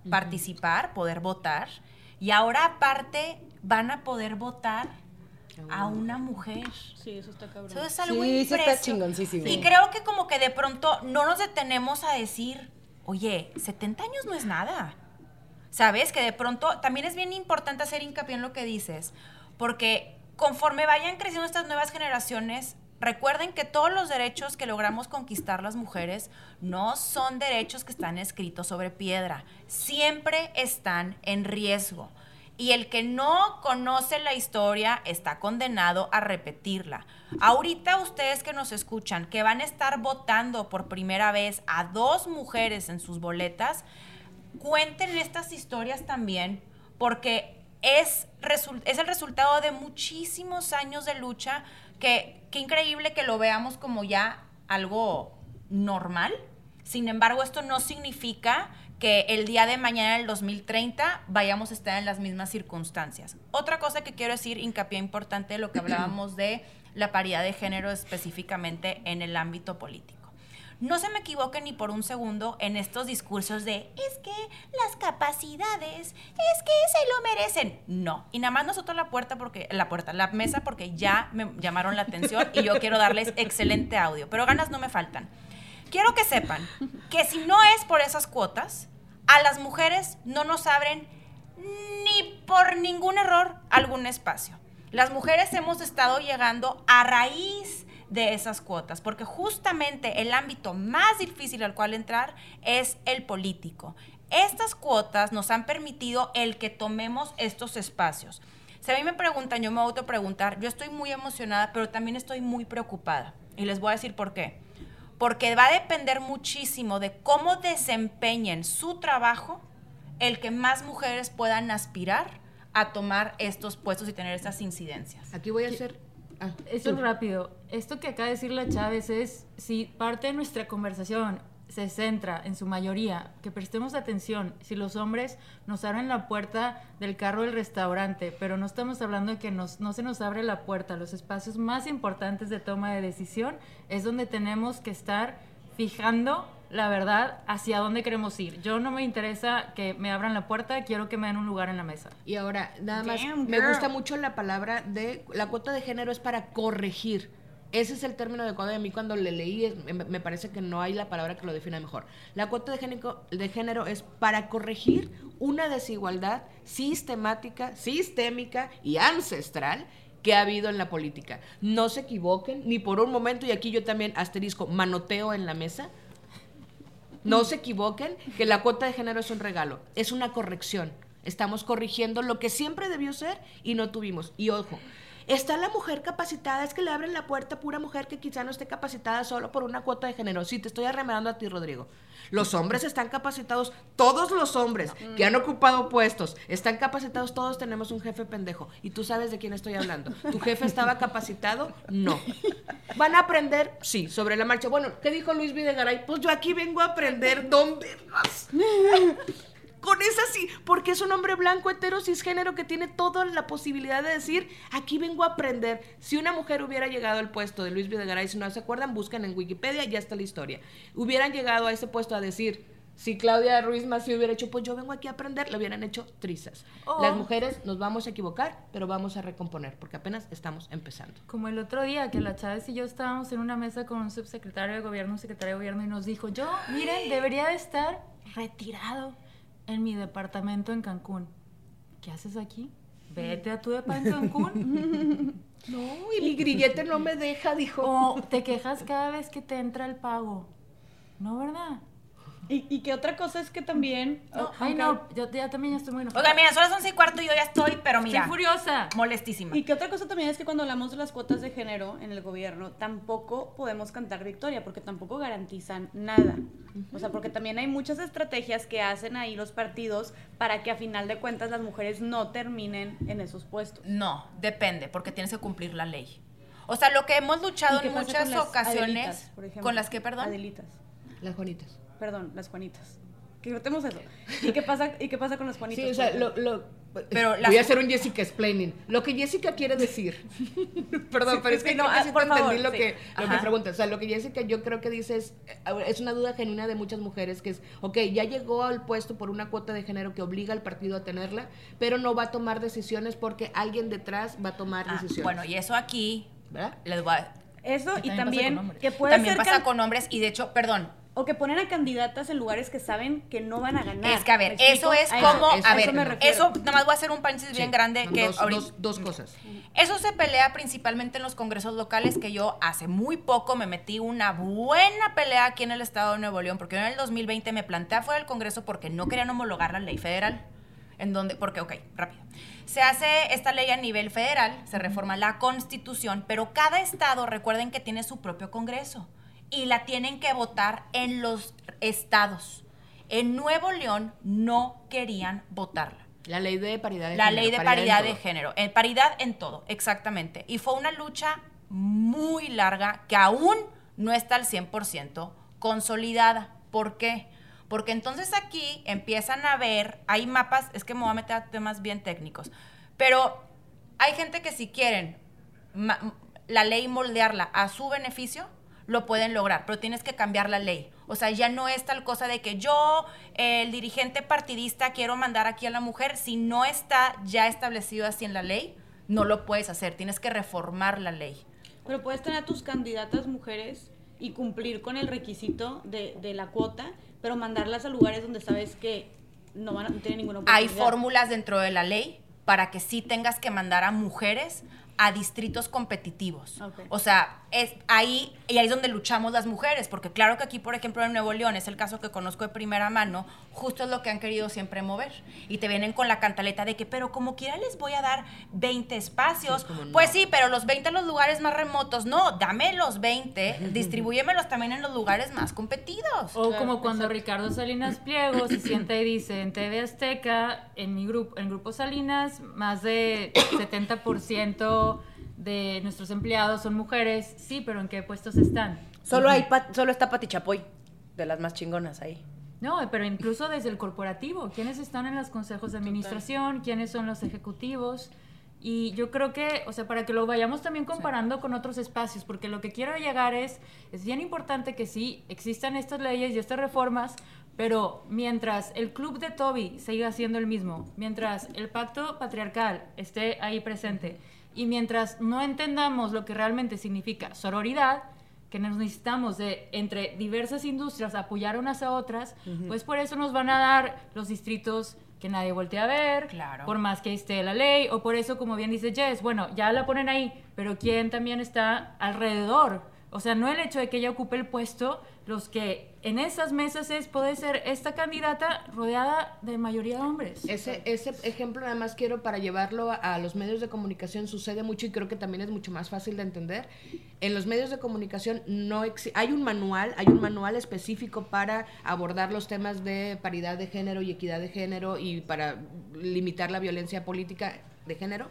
participar, poder votar, y ahora aparte van a poder votar a una mujer. Sí, eso está cabrón. Eso es algo Sí, sí está impresionante. chingoncísimo. Y creo que como que de pronto no nos detenemos a decir, oye, 70 años no es nada. ¿Sabes? Que de pronto también es bien importante hacer hincapié en lo que dices, porque conforme vayan creciendo estas nuevas generaciones, recuerden que todos los derechos que logramos conquistar las mujeres no son derechos que están escritos sobre piedra, siempre están en riesgo. Y el que no conoce la historia está condenado a repetirla. Ahorita ustedes que nos escuchan, que van a estar votando por primera vez a dos mujeres en sus boletas, cuenten estas historias también, porque es, es el resultado de muchísimos años de lucha, que qué increíble que lo veamos como ya algo normal. Sin embargo, esto no significa que el día de mañana, el 2030, vayamos a estar en las mismas circunstancias. Otra cosa que quiero decir, hincapié importante de lo que hablábamos de la paridad de género específicamente en el ámbito político. No se me equivoquen ni por un segundo en estos discursos de es que las capacidades, es que se lo merecen. No. Y nada más nosotros la puerta porque, la puerta, la mesa porque ya me llamaron la atención y yo quiero darles excelente audio. Pero ganas no me faltan. Quiero que sepan que si no es por esas cuotas, a las mujeres no nos abren ni por ningún error algún espacio. Las mujeres hemos estado llegando a raíz de esas cuotas, porque justamente el ámbito más difícil al cual entrar es el político. Estas cuotas nos han permitido el que tomemos estos espacios. Si a mí me preguntan, yo me auto preguntar, yo estoy muy emocionada, pero también estoy muy preocupada. Y les voy a decir por qué. Porque va a depender muchísimo de cómo desempeñen su trabajo el que más mujeres puedan aspirar a tomar estos puestos y tener estas incidencias. Aquí voy a hacer... ah, Eso es rápido. Esto que acaba de decir la Chávez es, si parte de nuestra conversación se centra en su mayoría, que prestemos atención, si los hombres nos abren la puerta del carro del restaurante, pero no estamos hablando de que nos, no se nos abre la puerta, los espacios más importantes de toma de decisión es donde tenemos que estar fijando la verdad hacia dónde queremos ir. Yo no me interesa que me abran la puerta, quiero que me den un lugar en la mesa. Y ahora, nada más, Damn, me gusta mucho la palabra de la cuota de género es para corregir. Ese es el término adecuado de mí cuando le leí, me parece que no hay la palabra que lo defina mejor. La cuota de género, de género es para corregir una desigualdad sistemática, sistémica y ancestral que ha habido en la política. No se equivoquen, ni por un momento, y aquí yo también asterisco, manoteo en la mesa, no se equivoquen que la cuota de género es un regalo, es una corrección. Estamos corrigiendo lo que siempre debió ser y no tuvimos. Y ojo, está la mujer capacitada, es que le abren la puerta a pura mujer que quizá no esté capacitada solo por una cuota de género. Sí, te estoy arremedando a ti, Rodrigo. Los hombres están capacitados, todos los hombres que han ocupado puestos están capacitados, todos tenemos un jefe pendejo. Y tú sabes de quién estoy hablando. ¿Tu jefe estaba capacitado? No. ¿Van a aprender? Sí, sobre la marcha. Bueno, ¿qué dijo Luis Videgaray? Pues yo aquí vengo a aprender, don vergas. Con esa sí, porque es un hombre blanco, hetero, cisgénero que tiene toda la posibilidad de decir, aquí vengo a aprender. Si una mujer hubiera llegado al puesto de Luis Videgaray, si no se acuerdan, buscan en Wikipedia, ya está la historia. Hubieran llegado a ese puesto a decir, si Claudia Ruiz Massieu hubiera hecho, pues yo vengo aquí a aprender, le hubieran hecho trizas. Oh. Las mujeres nos vamos a equivocar, pero vamos a recomponer, porque apenas estamos empezando. Como el otro día que la Chávez y yo estábamos en una mesa con un subsecretario de gobierno, un secretario de gobierno y nos dijo, yo, miren, debería de estar retirado en mi departamento en Cancún. ¿Qué haces aquí? Vete a tu departamento en Cancún. No, y mi grillete no me deja, dijo. o te quejas cada vez que te entra el pago. No, ¿verdad? Y, y que otra cosa es que también... No, oh, ay, no, yo ya también ya estoy muy enojada. Oiga, mira, son las 11 y cuarto y yo ya estoy, pero mira, Estoy furiosa. molestísima. Y que otra cosa también es que cuando hablamos de las cuotas de género en el gobierno, tampoco podemos cantar victoria, porque tampoco garantizan nada. O sea, porque también hay muchas estrategias que hacen ahí los partidos para que a final de cuentas las mujeres no terminen en esos puestos. No, depende, porque tienes que cumplir la ley. O sea, lo que hemos luchado ¿Y qué en muchas ocasiones, Adelitas, por ejemplo? con las que, perdón, Adelitas. Las Juanitas. Perdón, las Juanitas. Que cortemos eso. ¿Y qué pasa, y qué pasa con las Juanitas? Sí, o sea, lo, lo- Pero voy las- a hacer un Jessica explaining. Lo que Jessica quiere decir. Perdón, Sí, pero es que no, ah, por favor, entendí lo sí. que, lo que preguntas. O sea, lo que Jessica yo creo que dice es, eh, es una duda genuina de muchas mujeres que es, ok, ya llegó al puesto por una cuota de género que obliga al partido a tenerla, pero no va a tomar decisiones porque alguien detrás va a tomar Ah, decisiones. bueno, y eso aquí ¿Verdad? les voy a- Eso Y también que puede también ser pasa con hombres y de hecho, perdón, o que ponen a candidatas en lugares que saben que no van a ganar. es que a ver, eso es A como, eso- a a ver, eso eso nada más voy a hacer un paréntesis bien grande que dos, ahorita- dos- dos cosas. Eso se pelea principalmente en los congresos locales, que yo hace muy poco me metí una buena pelea aquí en el estado de Nuevo León, porque yo en el 2020 me planté afuera del Congreso porque no querían homologar la ley federal. En donde, porque, ok, rápido. Se hace esta ley a nivel federal, se reforma la constitución, pero cada estado, recuerden que tiene su propio Congreso y la tienen que votar en los estados. En Nuevo León no querían votarla. La ley de paridad de La género. ley de en paridad de género. En paridad en todo, exactamente. Y fue una lucha muy larga que aún no está al 100% consolidada. ¿Por qué? Porque entonces aquí empiezan a ver, hay mapas, es que me voy a meter a temas bien técnicos, pero hay gente que si quieren la ley moldearla a su beneficio, lo pueden lograr, pero tienes que cambiar la ley. O sea, ya no es tal cosa de que yo, el dirigente partidista, quiero mandar aquí a la mujer. Si no está ya establecido así en la ley, no lo puedes hacer. Tienes que reformar la ley. Pero puedes tener a tus candidatas mujeres y cumplir con el requisito de, de la cuota, pero mandarlas a lugares donde sabes que no van a no tienen ninguna Hay oportunidad. fórmulas dentro de la ley para que sí tengas que mandar a mujeres a distritos competitivos. O sea, es ahí y ahí es donde luchamos las mujeres, porque claro que aquí, por ejemplo, en Nuevo León es el caso que conozco de primera mano, justo es lo que han querido siempre mover. Y te vienen con la cantaleta de que, pero como quiera les voy a dar 20 espacios. Sí, es como, no. Pues sí, pero los 20 en los lugares más remotos. No, dame los 20, distribúyemelos también en los lugares más competidos. O Claro, como cuando exacto. Ricardo Salinas Pliego se sienta y dice en TV Azteca, en mi grupo, en Grupo Salinas, más de 70% de nuestros empleados son mujeres. Sí, pero ¿en qué puestos están? Solo, hay solo está Pati Chapoy, de las más chingonas ahí. No, pero incluso desde el corporativo, ¿quiénes están en los consejos de administración? ¿Quiénes son los ejecutivos? Y yo creo que, o sea, para que lo vayamos también comparando con otros espacios, porque lo que quiero llegar es, es bien importante que sí existan estas leyes y estas reformas, pero mientras el club de Toby siga siendo el mismo, mientras el pacto patriarcal esté ahí presente y mientras no entendamos lo que realmente significa sororidad, que nos necesitamos de entre diversas industrias apoyar unas a otras, pues por eso nos van a dar los distritos que nadie voltea a ver, Claro. por más que esté la ley, o por eso, como bien dice Jess, bueno, ya la ponen ahí, pero ¿quién también está alrededor? O sea, no el hecho de que ella ocupe el puesto, los que en esas mesas es, puede ser esta candidata rodeada de mayoría de hombres. Ese, ese ejemplo nada más quiero para llevarlo a, a los medios de comunicación sucede mucho y creo que también es mucho más fácil de entender. En los medios de comunicación no hay un manual, hay un manual específico para abordar los temas de paridad de género y equidad de género y para limitar la violencia política de género.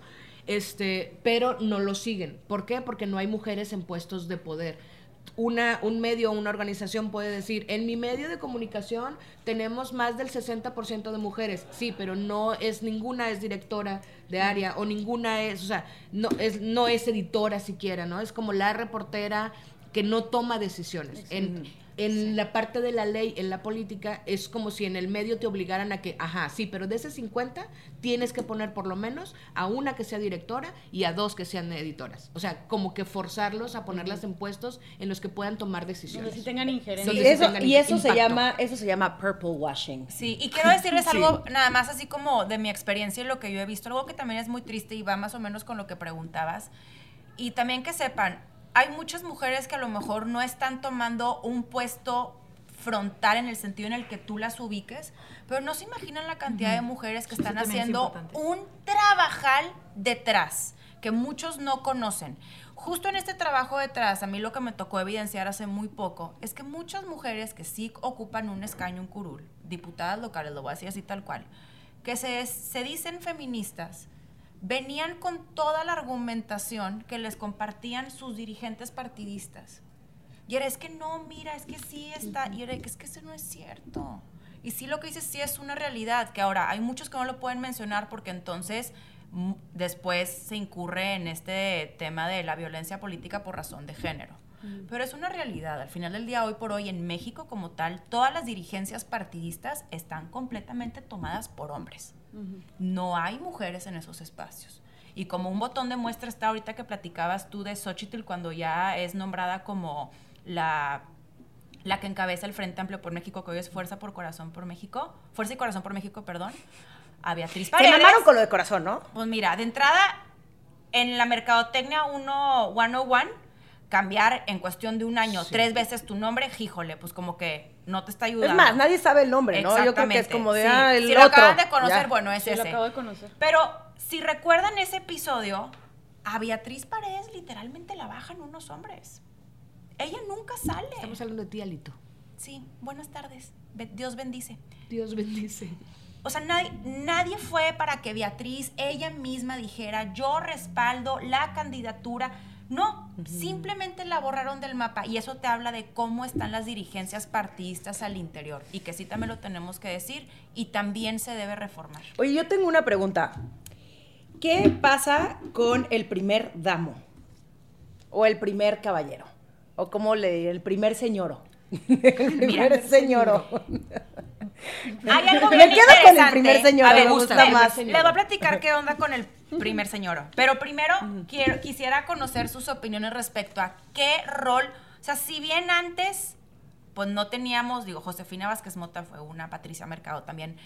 Este, pero no lo siguen. ¿Por qué? Porque no hay mujeres en puestos de poder una, un medio o una organización puede decir, en mi medio de comunicación tenemos más del 60% de mujeres, sí, pero no es ninguna es directora de área o ninguna es, o sea, no es, no es editora siquiera, ¿no? Es como la reportera que no toma decisiones. En la parte de la ley, en la política, es como si en el medio te obligaran a que, ajá, sí, pero de ese 50 tienes que poner por lo menos a una que sea directora y a dos que sean editoras. O sea, como que forzarlos a ponerlas en puestos en los que puedan tomar decisiones. Donde sí tengan injerencia. Sí, Y sí eso, tengan y eso se llama, eso se llama purple washing. Sí, y quiero decirles algo nada más así como de mi experiencia y lo que yo he visto, algo que también es muy triste y va más o menos con lo que preguntabas. Y también que sepan, hay muchas mujeres que a lo mejor no están tomando un puesto frontal en el sentido en el que tú las ubiques, pero no se imaginan la cantidad de mujeres que Eso están es haciendo un trabajal detrás que muchos no conocen. Justo en este trabajo detrás, a mí lo que me tocó evidenciar hace muy poco es que muchas mujeres que sí ocupan un escaño, un curul, diputadas locales, lo voy a decir así tal cual, que se, se dicen feministas, venían con toda la argumentación que les compartían sus dirigentes partidistas. Y era, es que no, mira, es que sí está. Y era, es que eso no es cierto. Y sí lo que dices sí es una realidad, que ahora hay muchos que no lo pueden mencionar porque entonces mm, después se incurre en este tema de la violencia política por razón de género. Pero es una realidad. Al final del día, hoy por hoy, en México como tal, todas las dirigencias partidistas están completamente tomadas por hombres. No hay mujeres en esos espacios. Y como un botón de muestra está ahorita que platicabas tú de Xochitl cuando ya es nombrada como la, la que encabeza el Frente Amplio por México, que hoy es Fuerza por Corazón por México, Fuerza y Corazón por México, perdón, a Beatriz Paredes. mamaron con lo de corazón, ¿no? Pues mira, de entrada, en la Mercadotecnia 1, 101, cambiar en cuestión de un año tres veces tu nombre, híjole, pues como que no te está ayudando. Es más, nadie sabe el nombre, ¿no? Yo creo que es como de, sí. ah, el si otro. lo acaban de conocer, Ya. bueno, es Sí, lo ese. acabo de conocer. Pero si recuerdan ese episodio, a Beatriz Paredes literalmente la bajan unos hombres. Ella nunca sale. Estamos hablando de ti, Alito. Sí, buenas tardes. Be- Dios bendice. Dios bendice. O sea, nadie, nadie fue para que Beatriz ella misma dijera, yo respaldo la candidatura. No, simplemente la borraron del mapa y eso te habla de cómo están las dirigencias partidistas al interior y que sí también lo tenemos que decir y también se debe reformar. Oye, yo tengo una pregunta. ¿Qué pasa con el primer damo? O el primer caballero. O como le el primer señoro. el primer señoro. Hay algo Me bien quedo con el interesante. primer señor, A ver, me gusta le- más. Le voy a platicar qué onda con el primer señor. Pero primero quiero, quisiera conocer sus opiniones respecto a qué rol, o sea, si bien antes, pues no teníamos, digo, Josefina Vázquez Mota fue una, Patricia Mercado también,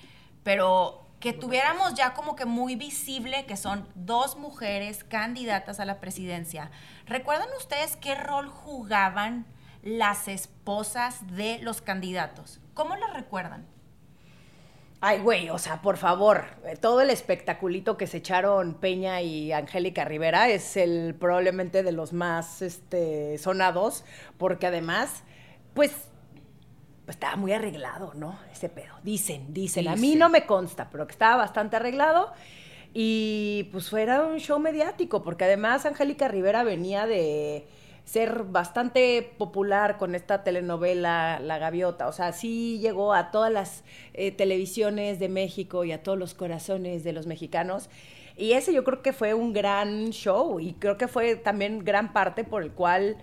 pero que tuviéramos ya como que muy visible que son dos mujeres candidatas a la presidencia. ¿Recuerdan ustedes qué rol jugaban las esposas de los candidatos? ¿Cómo las recuerdan? Ay, güey, o sea, por favor, eh, todo el espectaculito que se echaron Peña y Angélica Rivera es el probablemente de los más este, sonados, porque además, pues, pues, estaba muy arreglado, ¿no? Ese pedo. Dicen, dicen. A mí Dicen. no me consta, pero que estaba bastante arreglado. Y pues fuera un show mediático, porque además Angélica Rivera venía de ser bastante popular con esta telenovela La Gaviota. O sea, sí llegó a todas las eh, televisiones de México y a todos los corazones de los mexicanos. Y ese yo creo que fue un gran show y creo que fue también gran parte por el cual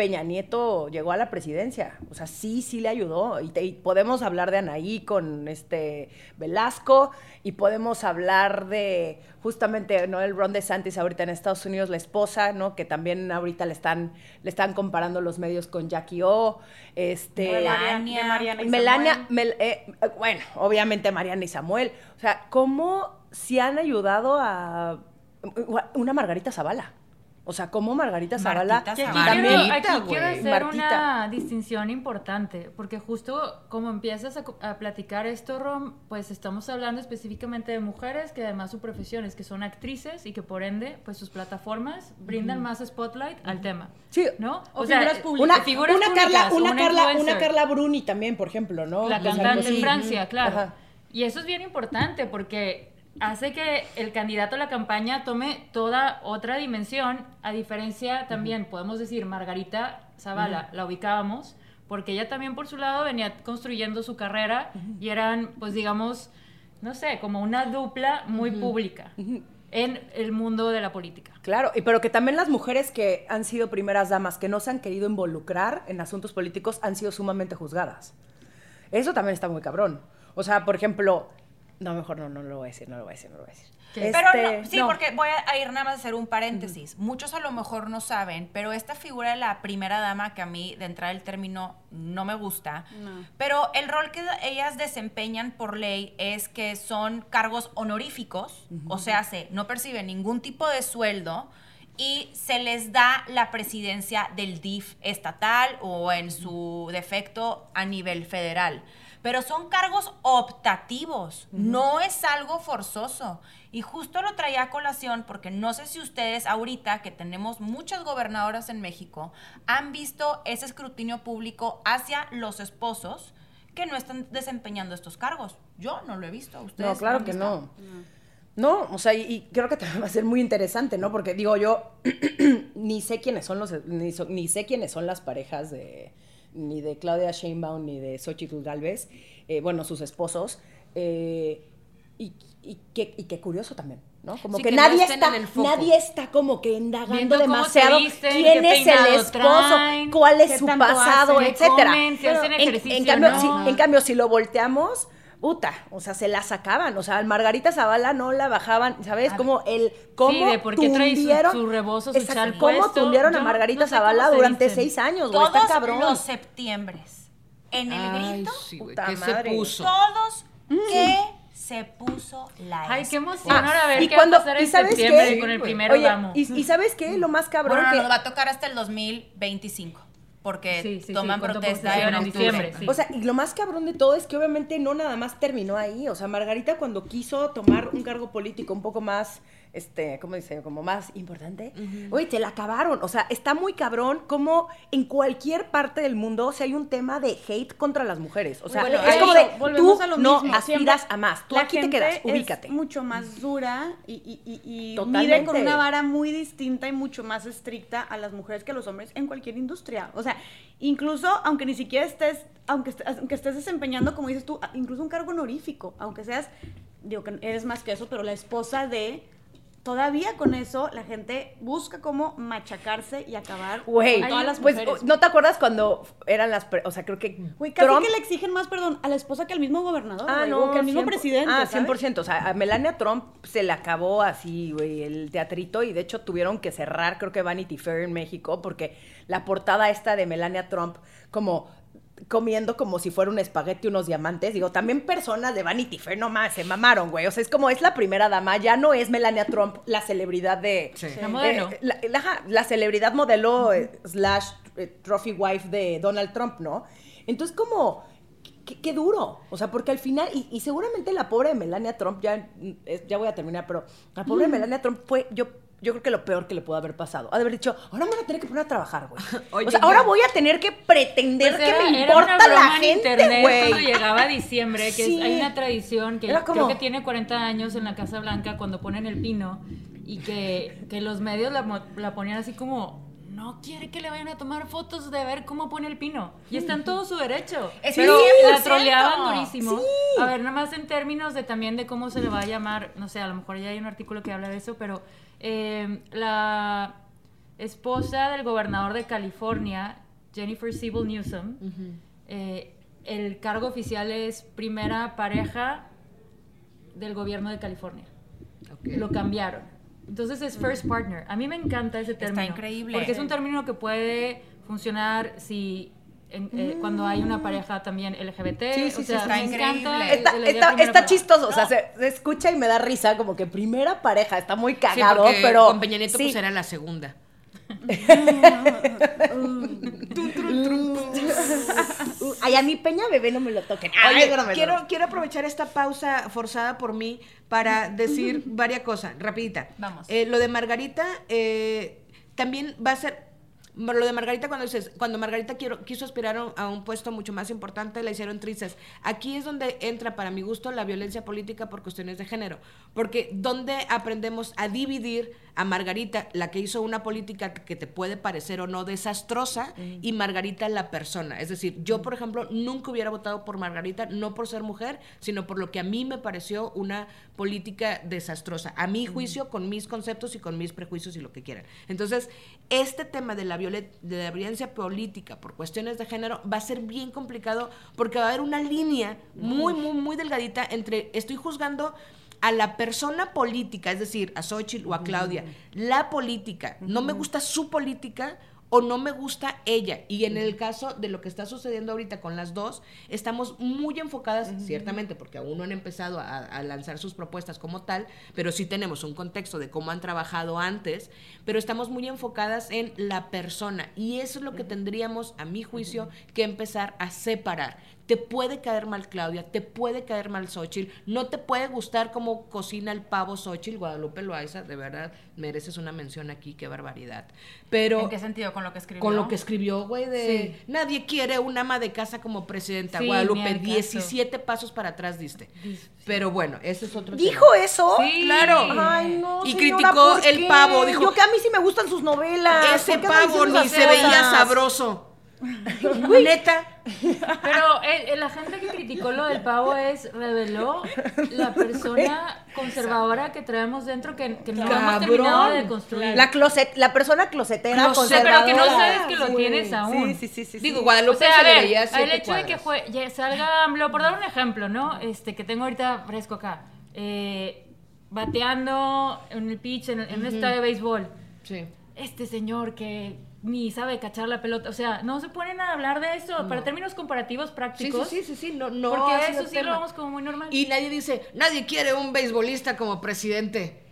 Peña Nieto llegó a la presidencia. O sea, sí, sí le ayudó. Y, te- y podemos hablar de Anaí con este Velasco y podemos hablar de justamente ¿no? el Ron DeSantis ahorita en Estados Unidos, la esposa, ¿no? Que también ahorita le están, le están comparando los medios con Jackie O. Este, Melania, Mariana y Melania, Samuel. Mel- eh, bueno, obviamente Mariana y Samuel. O sea, ¿cómo se han ayudado a una Margarita Zavala? O sea, ¿cómo Margarita Zavala Que aquí Zavala. quiero, hacer Martita. una distinción importante, porque justo como empiezas a, platicar esto, Rom, pues estamos hablando específicamente de mujeres que además su profesión es que son actrices y que por ende, pues sus plataformas brindan más spotlight al tema. Sí. ¿No? O figuras públicas. Una, figuras una públicas, Carla, una, Carla, una. Carla Bruni también, por ejemplo, ¿no? La sea, cantante en Francia, claro. Ajá. Y eso es bien importante porque hace que el candidato a la campaña tome toda otra dimensión, a diferencia también, podemos decir, Margarita Zavala, la ubicábamos, porque ella también por su lado venía construyendo su carrera y eran, pues digamos, no sé, como una dupla muy pública en el mundo de la política. Claro, y pero que también las mujeres que han sido primeras damas, que no se han querido involucrar en asuntos políticos, han sido sumamente juzgadas. Eso también está muy cabrón. O sea, por ejemplo, no, mejor no, no lo voy a decir, no lo voy a decir, no lo voy a decir. Pero Este, no, sí, no. porque voy a ir nada más a hacer un paréntesis. Muchos a lo mejor no saben, pero esta figura de la primera dama, que a mí de entrada el término no me gusta, No. pero el rol que ellas desempeñan por ley es que son cargos honoríficos, o sea, se, no perciben ningún tipo de sueldo y se les da la presidencia del DIF estatal o en su defecto a nivel federal. Pero son cargos optativos, no es algo forzoso. Y justo lo traía a colación porque no sé si ustedes ahorita, que tenemos muchas gobernadoras en México, han visto ese escrutinio público hacia los esposos que no están desempeñando estos cargos. Yo no lo he visto. ¿Ustedes No, claro que no. No, o sea, y, y creo que también va a ser muy interesante, ¿no? Porque digo yo, ni sé quiénes son los, ni, so- ni sé quiénes son las parejas de, ni de Claudia Sheinbaum ni de Xochitl Galvez, eh, bueno, sus esposos, eh, y, y, qué, y qué curioso también, ¿no? Como Sí, que, que nadie está, nadie está como que indagando demasiado visten, quién es el esposo, traen, cuál es su pasado, hacen, etcétera. comen, si en, cambio, no. sí, en cambio, si lo volteamos, puta, o sea, se la sacaban, o sea, al Margarita Zavala no la bajaban, ¿sabes? A Como el, cómo Sí, de por qué trae su- tundieron- su rebozo, su Exacto, chal cómo puesto. tundieron a Margarita no sé Zavala se durante seis años, güey, está Todos cabrón. los septiembres. En el Ay, grito, sí, puta ¿qué madre. se puso? todos que se puso la Ay, qué emoción ahora ver y qué cuando- va a pasar ¿y en sabes septiembre qué? con el primero Oye, y, y ¿sabes qué? Lo más cabrón Bueno, que... nos va a tocar hasta el 2025, porque Sí, sí, sí, toman protesta en en octubre. diciembre, sí. O sea, y lo más cabrón de todo es que obviamente no nada más terminó ahí. O sea, Margarita cuando quiso tomar un cargo político un poco más este, ¿cómo dice? Como más importante. Güey, te la acabaron. O sea, está muy cabrón como en cualquier parte del mundo, o sea, hay un tema de hate contra las mujeres. O sea, Bueno, es como eso, de, tú a lo no mismo. aspiras a más. Tú la aquí te quedas, es ubícate. mucho más dura y, y- y- y Totalmente. mide con una vara muy distinta y mucho más estricta a las mujeres que a los hombres en cualquier industria. O sea, incluso aunque ni siquiera estés, aunque, est- aunque estés desempeñando, como dices tú, incluso un cargo honorífico, aunque seas, digo que eres más que eso, pero la esposa de... Todavía con eso la gente busca cómo machacarse y acabar Güey, con todas las pues, mujeres. ¿no te acuerdas cuando eran las, pre- o sea, creo que Güey, casi Trump- que le exigen más, perdón, a la esposa que al mismo gobernador, Ah, güey, no, o que al mismo 100%. presidente, Ah, ¿sabes? 100%. O sea, a Melania Trump se le acabó así, güey, el teatrito y de hecho tuvieron que cerrar, creo que Vanity Fair en México, porque la portada esta de Melania Trump como comiendo como si fuera un espagueti unos diamantes. Digo, también personas de Vanity Fair, no más, se mamaron, güey. O sea, es como es la primera dama, ya no es Melania Trump la celebridad de... Sí. La modelo. Eh, la, la- ajá, la celebridad modelo eh, slash eh, trophy wife de Donald Trump, ¿no? Entonces, como, qué, qué duro. O sea, porque al final, y, y seguramente la pobre Melania Trump, ya, ya voy a terminar, pero la pobre Melania Trump fue, yo, yo creo que lo peor que le pudo haber pasado. Ha de haber dicho, ahora me voy a tener que poner a trabajar, güey. Oye, o sea, ahora voy a tener que pretender Pues que era- me era importa una broma la en gente, internet cuando güey. llegaba diciembre, que es- hay una tradición que Era como- creo que tiene 40 años en la Casa Blanca cuando ponen el pino y que, que los medios la, la ponían así como no quiere que le vayan a tomar fotos de ver cómo pone el pino. Y está en todo su derecho. Es Pero 100%. la troleaban durísimo. Sí. A ver, nada más en términos de también de cómo se le va a llamar, no sé, a lo mejor ya hay un artículo que habla de eso, pero eh, la esposa del gobernador de California, Jennifer Siebel Newsom, eh, el cargo oficial es primera pareja del gobierno de California. Lo cambiaron. Entonces es first partner. A mí me encanta ese término. increíble. Porque es un término que puede funcionar si en- eh, cuando hay una pareja también LGBT. Sí, sí, o sí, está me increíble. encanta. Está, está, está chistoso, o sea, se, se escucha y me da risa, como que primera pareja, está muy cagado, pero... con Peña Nieto pues era la segunda. Ay, a mi Peña bebé no me lo toquen. Ay, Oye, quiero, quiero aprovechar esta pausa forzada por mí para decir varias cosas, rapidita. Vamos. Eh, lo de Margarita eh, también va a ser... Lo de Margarita cuando dices, cuando Margarita quiero, quiso aspirar a un, a un puesto mucho más importante, la hicieron trizas. Aquí es donde entra, para mi gusto, la violencia política por cuestiones de género. Porque donde aprendemos a dividir a Margarita, la que hizo una política que te puede parecer o no desastrosa, y Margarita la persona. Es decir, yo, por ejemplo, nunca hubiera votado por Margarita, no por ser mujer, sino por lo que a mí me pareció una política desastrosa. A mi juicio, con mis conceptos y con mis prejuicios y lo que quieran. Entonces, este tema de la, de la violencia política por cuestiones de género va a ser bien complicado porque va a haber una línea muy, muy, muy delgadita entre estoy juzgando a la persona política, es decir, a Xochitl o a Claudia, la política, no me gusta su política o no me gusta ella. Y en el caso de lo que está sucediendo ahorita con las dos, estamos muy enfocadas, ciertamente, porque aún no han empezado a, a lanzar sus propuestas como tal, pero sí tenemos un contexto de cómo han trabajado antes, pero estamos muy enfocadas en la persona. Y eso es lo que tendríamos, a mi juicio, que empezar a separar. Te puede caer mal Claudia, te puede caer mal Xochitl, no te puede gustar cómo cocina el pavo Xochitl, Guadalupe Loaiza, de verdad mereces una mención aquí, qué barbaridad. Pero ¿En qué sentido? ¿Con lo que escribió? con lo que escribió, güey, de nadie quiere un ama de casa como presidenta, Sí, Guadalupe, al caso. 17 pasos para atrás diste. Pero bueno, ese es otro ¿Dijo tema. eso? Sí. Claro. Ay, no, Y señora, criticó ¿por el pavo, dijo- Yo que a mí sí me gustan sus novelas. Ese ¿por qué anda pavo ni se veía sabroso. Neta. Pero eh, la gente que criticó lo del pavo es, reveló la persona conservadora que traemos dentro que, que no hemos Cabrón. terminado de construir. La, closet, la persona closetera Closet, conservadora. pero que no sabes que lo Sí, tienes aún. Sí, sí, sí. sí, Digo. Guadalupe O sea, se ver, el hecho de que fue, ya salga AMLO, por dar un ejemplo, ¿no? Este, que tengo ahorita fresco acá, eh, bateando en el pitch, en, en un estadio de béisbol, Sí. este señor que ni sabe cachar la pelota, o sea, no se ponen a hablar de eso, para términos comparativos prácticos, sí, sí, sí, sí, no, no porque eso sí tema. lo vemos como muy normal. Y nadie dice, nadie quiere un beisbolista como presidente.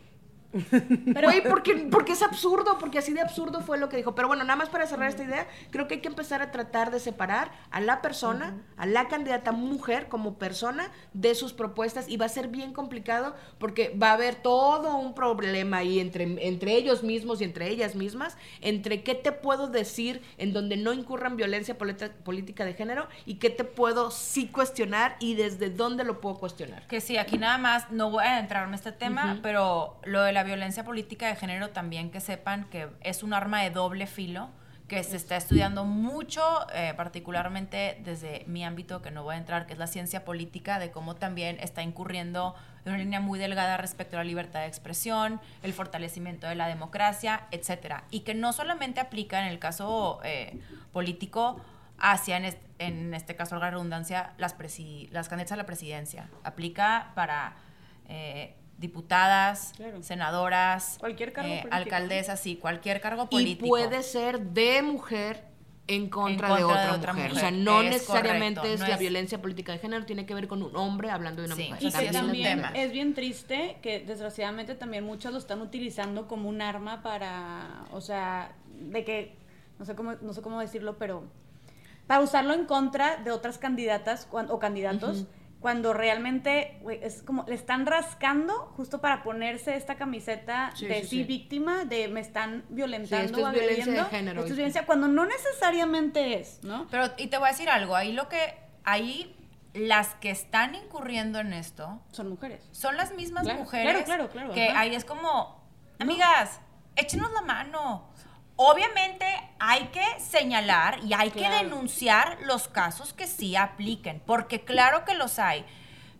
Pero, Güey, porque, porque es absurdo, porque así de absurdo fue lo que dijo. Pero bueno, nada más para cerrar esta idea, creo que hay que empezar a tratar de separar a la persona, a la candidata mujer como persona de sus propuestas y va a ser bien complicado porque va a haber todo un problema ahí entre, entre ellos mismos y entre ellas mismas, entre qué te puedo decir en donde no incurran violencia política de género y qué te puedo sí cuestionar y desde dónde lo puedo cuestionar. Que sí, aquí nada más, no voy a entrarme en este tema, pero lo de la violencia política de género también que sepan que es un arma de doble filo que se está estudiando mucho, eh, particularmente desde mi ámbito, que no voy a entrar, que es la ciencia política, de cómo también está incurriendo en una línea muy delgada respecto a la libertad de expresión, el fortalecimiento de la democracia, etcétera. Y que no solamente aplica en el caso eh, político hacia, en este, caso, la redundancia, las, las candidatas a la presidencia. Aplica para... Eh, diputadas, senadoras, cualquier cargo eh, alcaldesas, sí, cualquier cargo político. Y puede ser de mujer en contra, de, otra mujer. O sea, no necesariamente es, la violencia política de género, tiene que ver con un hombre hablando de una mujer. Y que también es bien triste que desgraciadamente también muchos lo están utilizando como un arma para, o sea, de que, no sé cómo, no sé cómo decirlo, pero para usarlo en contra de otras candidatas o candidatos cuando realmente es como le están rascando justo para ponerse esta camiseta de sí, víctima, de me están violentando, esto es violencia de género. Esto es violencia cuando no necesariamente es, ¿no? Pero y te voy a decir algo, ahí lo que ahí las que están incurriendo en esto son mujeres. Son las mismas mujeres claro, claro, que ahí es como, amigas, échenos la mano. Obviamente hay que señalar y hay que denunciar los casos que sí apliquen, porque claro que los hay.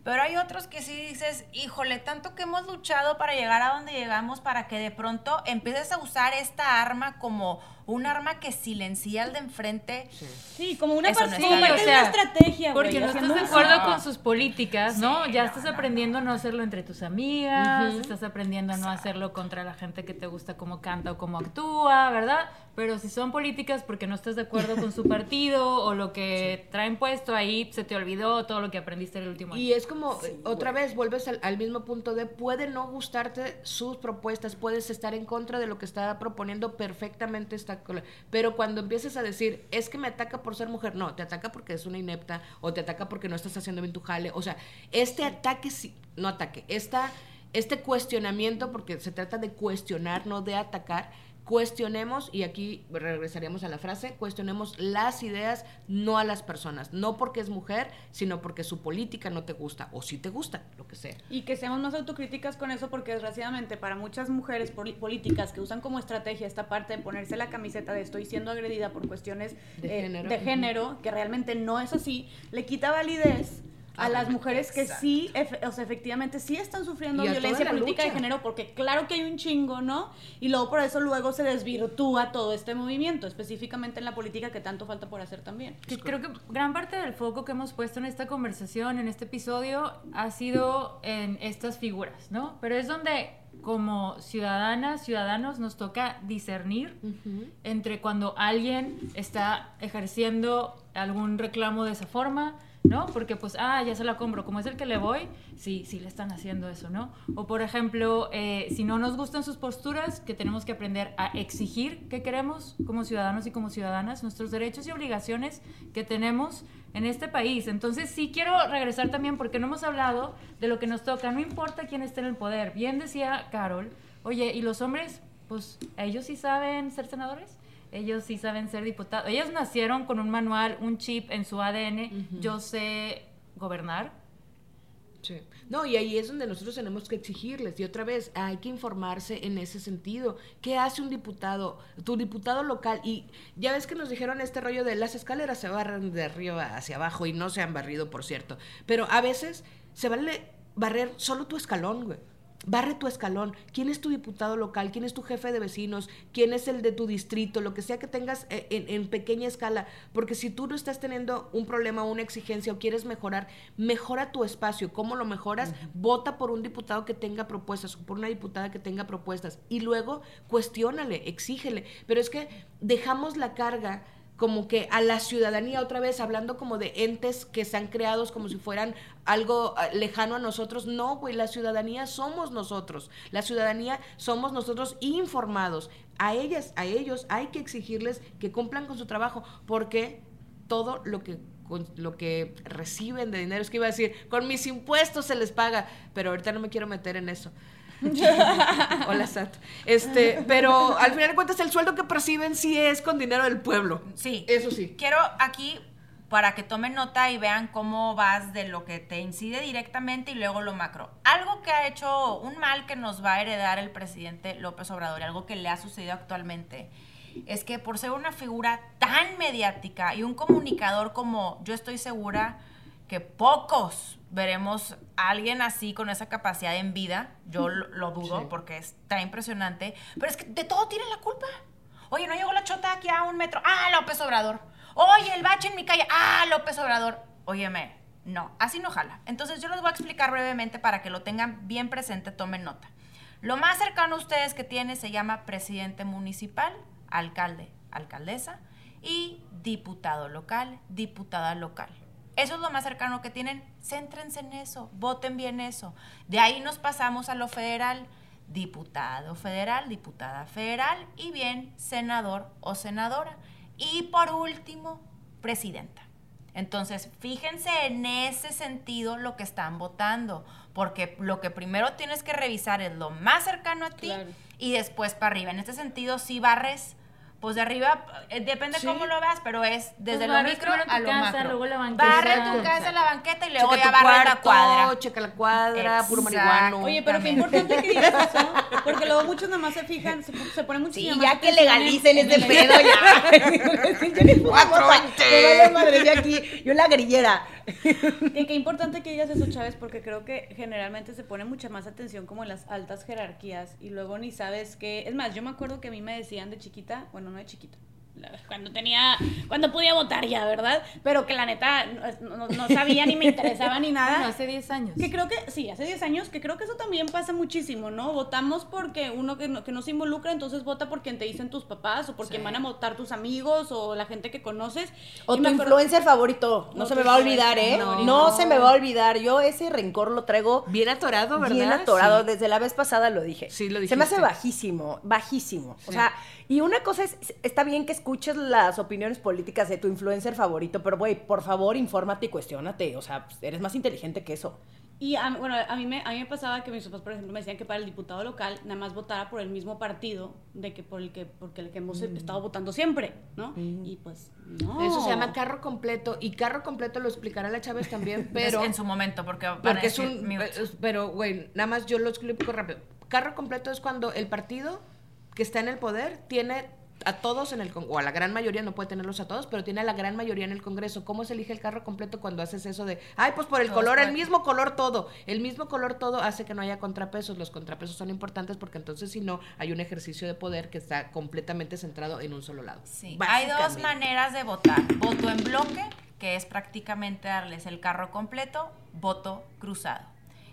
Pero hay otros que sí dices, híjole, tanto que hemos luchado para llegar a donde llegamos para que de pronto empieces a usar esta arma como un arma que silencia al de enfrente. Sí, como una, parte, estrategia. Porque no estás de acuerdo con sus políticas, ¿no? ya estás aprendiendo a no hacerlo entre tus amigas, estás aprendiendo a no hacerlo contra la gente que te gusta cómo canta o cómo actúa, ¿verdad? Pero si son políticas porque no estás de acuerdo con su partido o lo que traen puesto ahí, se te olvidó todo lo que aprendiste el último año. Y es como, otra vez, vuelves al, al mismo punto de, puede no gustarte sus propuestas, puedes estar en contra de lo que está proponiendo perfectamente esta pero cuando empieces a decir, es que me ataca por ser mujer, no, te ataca porque es una inepta o te ataca porque no estás haciendo bien tu jale. O sea, este ataque, no ataque, esta, este cuestionamiento, porque se trata de cuestionar, no de atacar, cuestionemos, y aquí regresaríamos a la frase, cuestionemos las ideas, no a las personas, no porque es mujer, sino porque su política no te gusta, o si te gusta, lo que sea. Y que seamos más autocríticas con eso, porque desgraciadamente para muchas mujeres políticas que usan como estrategia esta parte de ponerse la camiseta de estoy siendo agredida por cuestiones de, eh, género, que realmente no es así, le quita validez a las mujeres que sí, o sea, efectivamente sí están sufriendo violencia política de género, porque claro que hay un chingo, ¿no? Y luego por eso luego se desvirtúa todo este movimiento, específicamente en la política que tanto falta por hacer también. creo que gran parte del foco que hemos puesto en esta conversación, en este episodio, ha sido en estas figuras, ¿no? Pero es donde como ciudadanas, ciudadanos, nos toca discernir entre cuando alguien está ejerciendo algún reclamo de esa forma, ¿no? Porque pues, ah, ya se la compro, como es el que le voy, sí, sí le están haciendo eso, ¿no? O por ejemplo, eh, si no nos gustan sus posturas, que tenemos que aprender a exigir que queremos como ciudadanos y como ciudadanas, nuestros derechos y obligaciones que tenemos en este país. Entonces sí quiero regresar también porque no hemos hablado de lo que nos toca, no importa quién esté en el poder. Bien decía Carol, oye, ¿y los hombres? Pues ellos sí saben ser senadores ellos sí saben ser diputados. Ellos nacieron con un manual, un chip en su ADN. Yo sé gobernar. Sí. No, y ahí es donde nosotros tenemos que exigirles. Y otra vez, hay que informarse en ese sentido. ¿Qué hace un diputado? Tu diputado local. Y ya ves que nos dijeron este rollo de las escaleras se barran de arriba hacia abajo y no se han barrido, por cierto. Pero a veces se vale barrer solo tu escalón, güey barre tu escalón, quién es tu diputado local, quién es tu jefe de vecinos, quién es el de tu distrito, lo que sea que tengas eh, en, pequeña escala, porque si tú no estás teniendo un problema o una exigencia o quieres mejorar, mejora tu espacio, ¿cómo lo mejoras? Vota por un diputado que tenga propuestas o por una diputada que tenga propuestas. Y luego cuestiónale, exígele, pero es que dejamos la carga como que a la ciudadanía otra vez, hablando como de entes que han creados como si fueran algo eh, lejano a nosotros. No, güey, la ciudadanía somos nosotros. La ciudadanía somos nosotros informados. A ellas, a ellos hay que exigirles que cumplan con su trabajo, porque todo lo que con lo que reciben de dinero, es que iba a decir, con mis impuestos se les paga, pero ahorita no me quiero meter en eso. Hola, Sat. Este, pero al final de cuentas el sueldo que perciben sí es con dinero del pueblo. Sí. Eso sí. Quiero aquí para que tomen nota y vean cómo vas de lo que te incide directamente y luego lo macro. Algo que ha hecho un mal que nos va a heredar el presidente López Obrador, algo que le ha sucedido actualmente, es que por ser una figura tan mediática y un comunicador como yo estoy segura que pocos veremos a alguien así con esa capacidad en vida, yo lo, lo dudo Sí. porque está impresionante, pero es que de todo tiene la culpa. Oye, no llegó la chota aquí a un metro. Ah, López Obrador. Oye, el bache en mi calle. Ah, López Obrador. Óyeme, no, así no jala. Entonces yo les voy a explicar brevemente para que lo tengan bien presente, tomen nota. Lo más cercano a ustedes que tiene se llama presidente municipal, alcalde, alcaldesa y diputado local, diputada local. Eso es lo más cercano que tienen. Céntrense en eso, voten bien eso. De ahí nos pasamos a lo federal diputado federal, diputada federal y bien senador o senadora. Y por último, presidenta. Entonces, fíjense en ese sentido lo que están votando, porque lo que primero tienes que revisar es lo más cercano a ti Claro. y después para arriba. En este sentido, si barres, pues de arriba, eh, depende Sí. cómo lo veas, pero es desde Pues lo micro a lo casa, macro. luego la banqueta. Barre tu casa, la banqueta y luego ya barre la cuadra. checa la cuadra, puro marihuano. Oye, pero qué importante que digas eso, porque luego muchos nada más se fijan, se, se ponen Sí, muchísimo ya más que legalicen en ese pedo ya. Madre, yo aquí, yo la grillera. Que qué importante que digas eso, Chávez, porque creo que generalmente se pone mucha más atención como en las altas jerarquías y luego ni sabes qué. Es más, yo me acuerdo que a mí me decían de chiquita, bueno, no de chiquita, la- cuando tenía, cuando podía votar ya, ¿verdad? Pero que la neta no, no- no sabía ni me interesaba ni nada. Bueno, hace 10 años. Que creo que, sí, hace 10 años, que creo que eso también pasa muchísimo, ¿no? Votamos porque uno que no, que no se involucra, entonces vota por quien te dicen tus papás, o por quien van a votar tus amigos, o la gente que conoces. O Y tu influencer favorito. No se me va a olvidar, ¿eh? No, se me va a olvidar. Yo ese rencor lo traigo Bien atorado, ¿verdad? bien atorado. Sí. Desde la vez pasada lo dije. Sí, lo Se me hace bajísimo, bajísimo. O Sí. Y una cosa es, está bien que escuches las opiniones políticas de tu influencer favorito, pero güey, por favor, infórmate y cuestiónate. O sea, pues, eres más inteligente que eso. Y a, bueno, a mí, me, a mí me pasaba que mis papás, por ejemplo, me decían que para el diputado local nada más votara por el mismo partido de que por el que, porque el que hemos estado votando siempre, ¿no? Y pues, no. Eso se llama carro completo. Y carro completo lo explicará la Chávez también, pero. En su momento, porque Porque es un. mute. es- Pero, güey, nada más yo lo explico rápido. Carro completo es cuando el partido que está en el poder tiene a todos en el o a la gran mayoría, no puede tenerlos a todos, pero tiene a la gran mayoría en el Congreso. ¿Cómo se elige el carro completo cuando haces eso de, ay, pues por el Todos color, el mismo color todo? El mismo color todo hace que no haya contrapesos. Los contrapesos son importantes porque entonces si no, hay un ejercicio de poder que está completamente centrado en un solo lado. Sí, hay dos maneras de votar. Voto en bloque, que es prácticamente darles el carro completo, voto cruzado.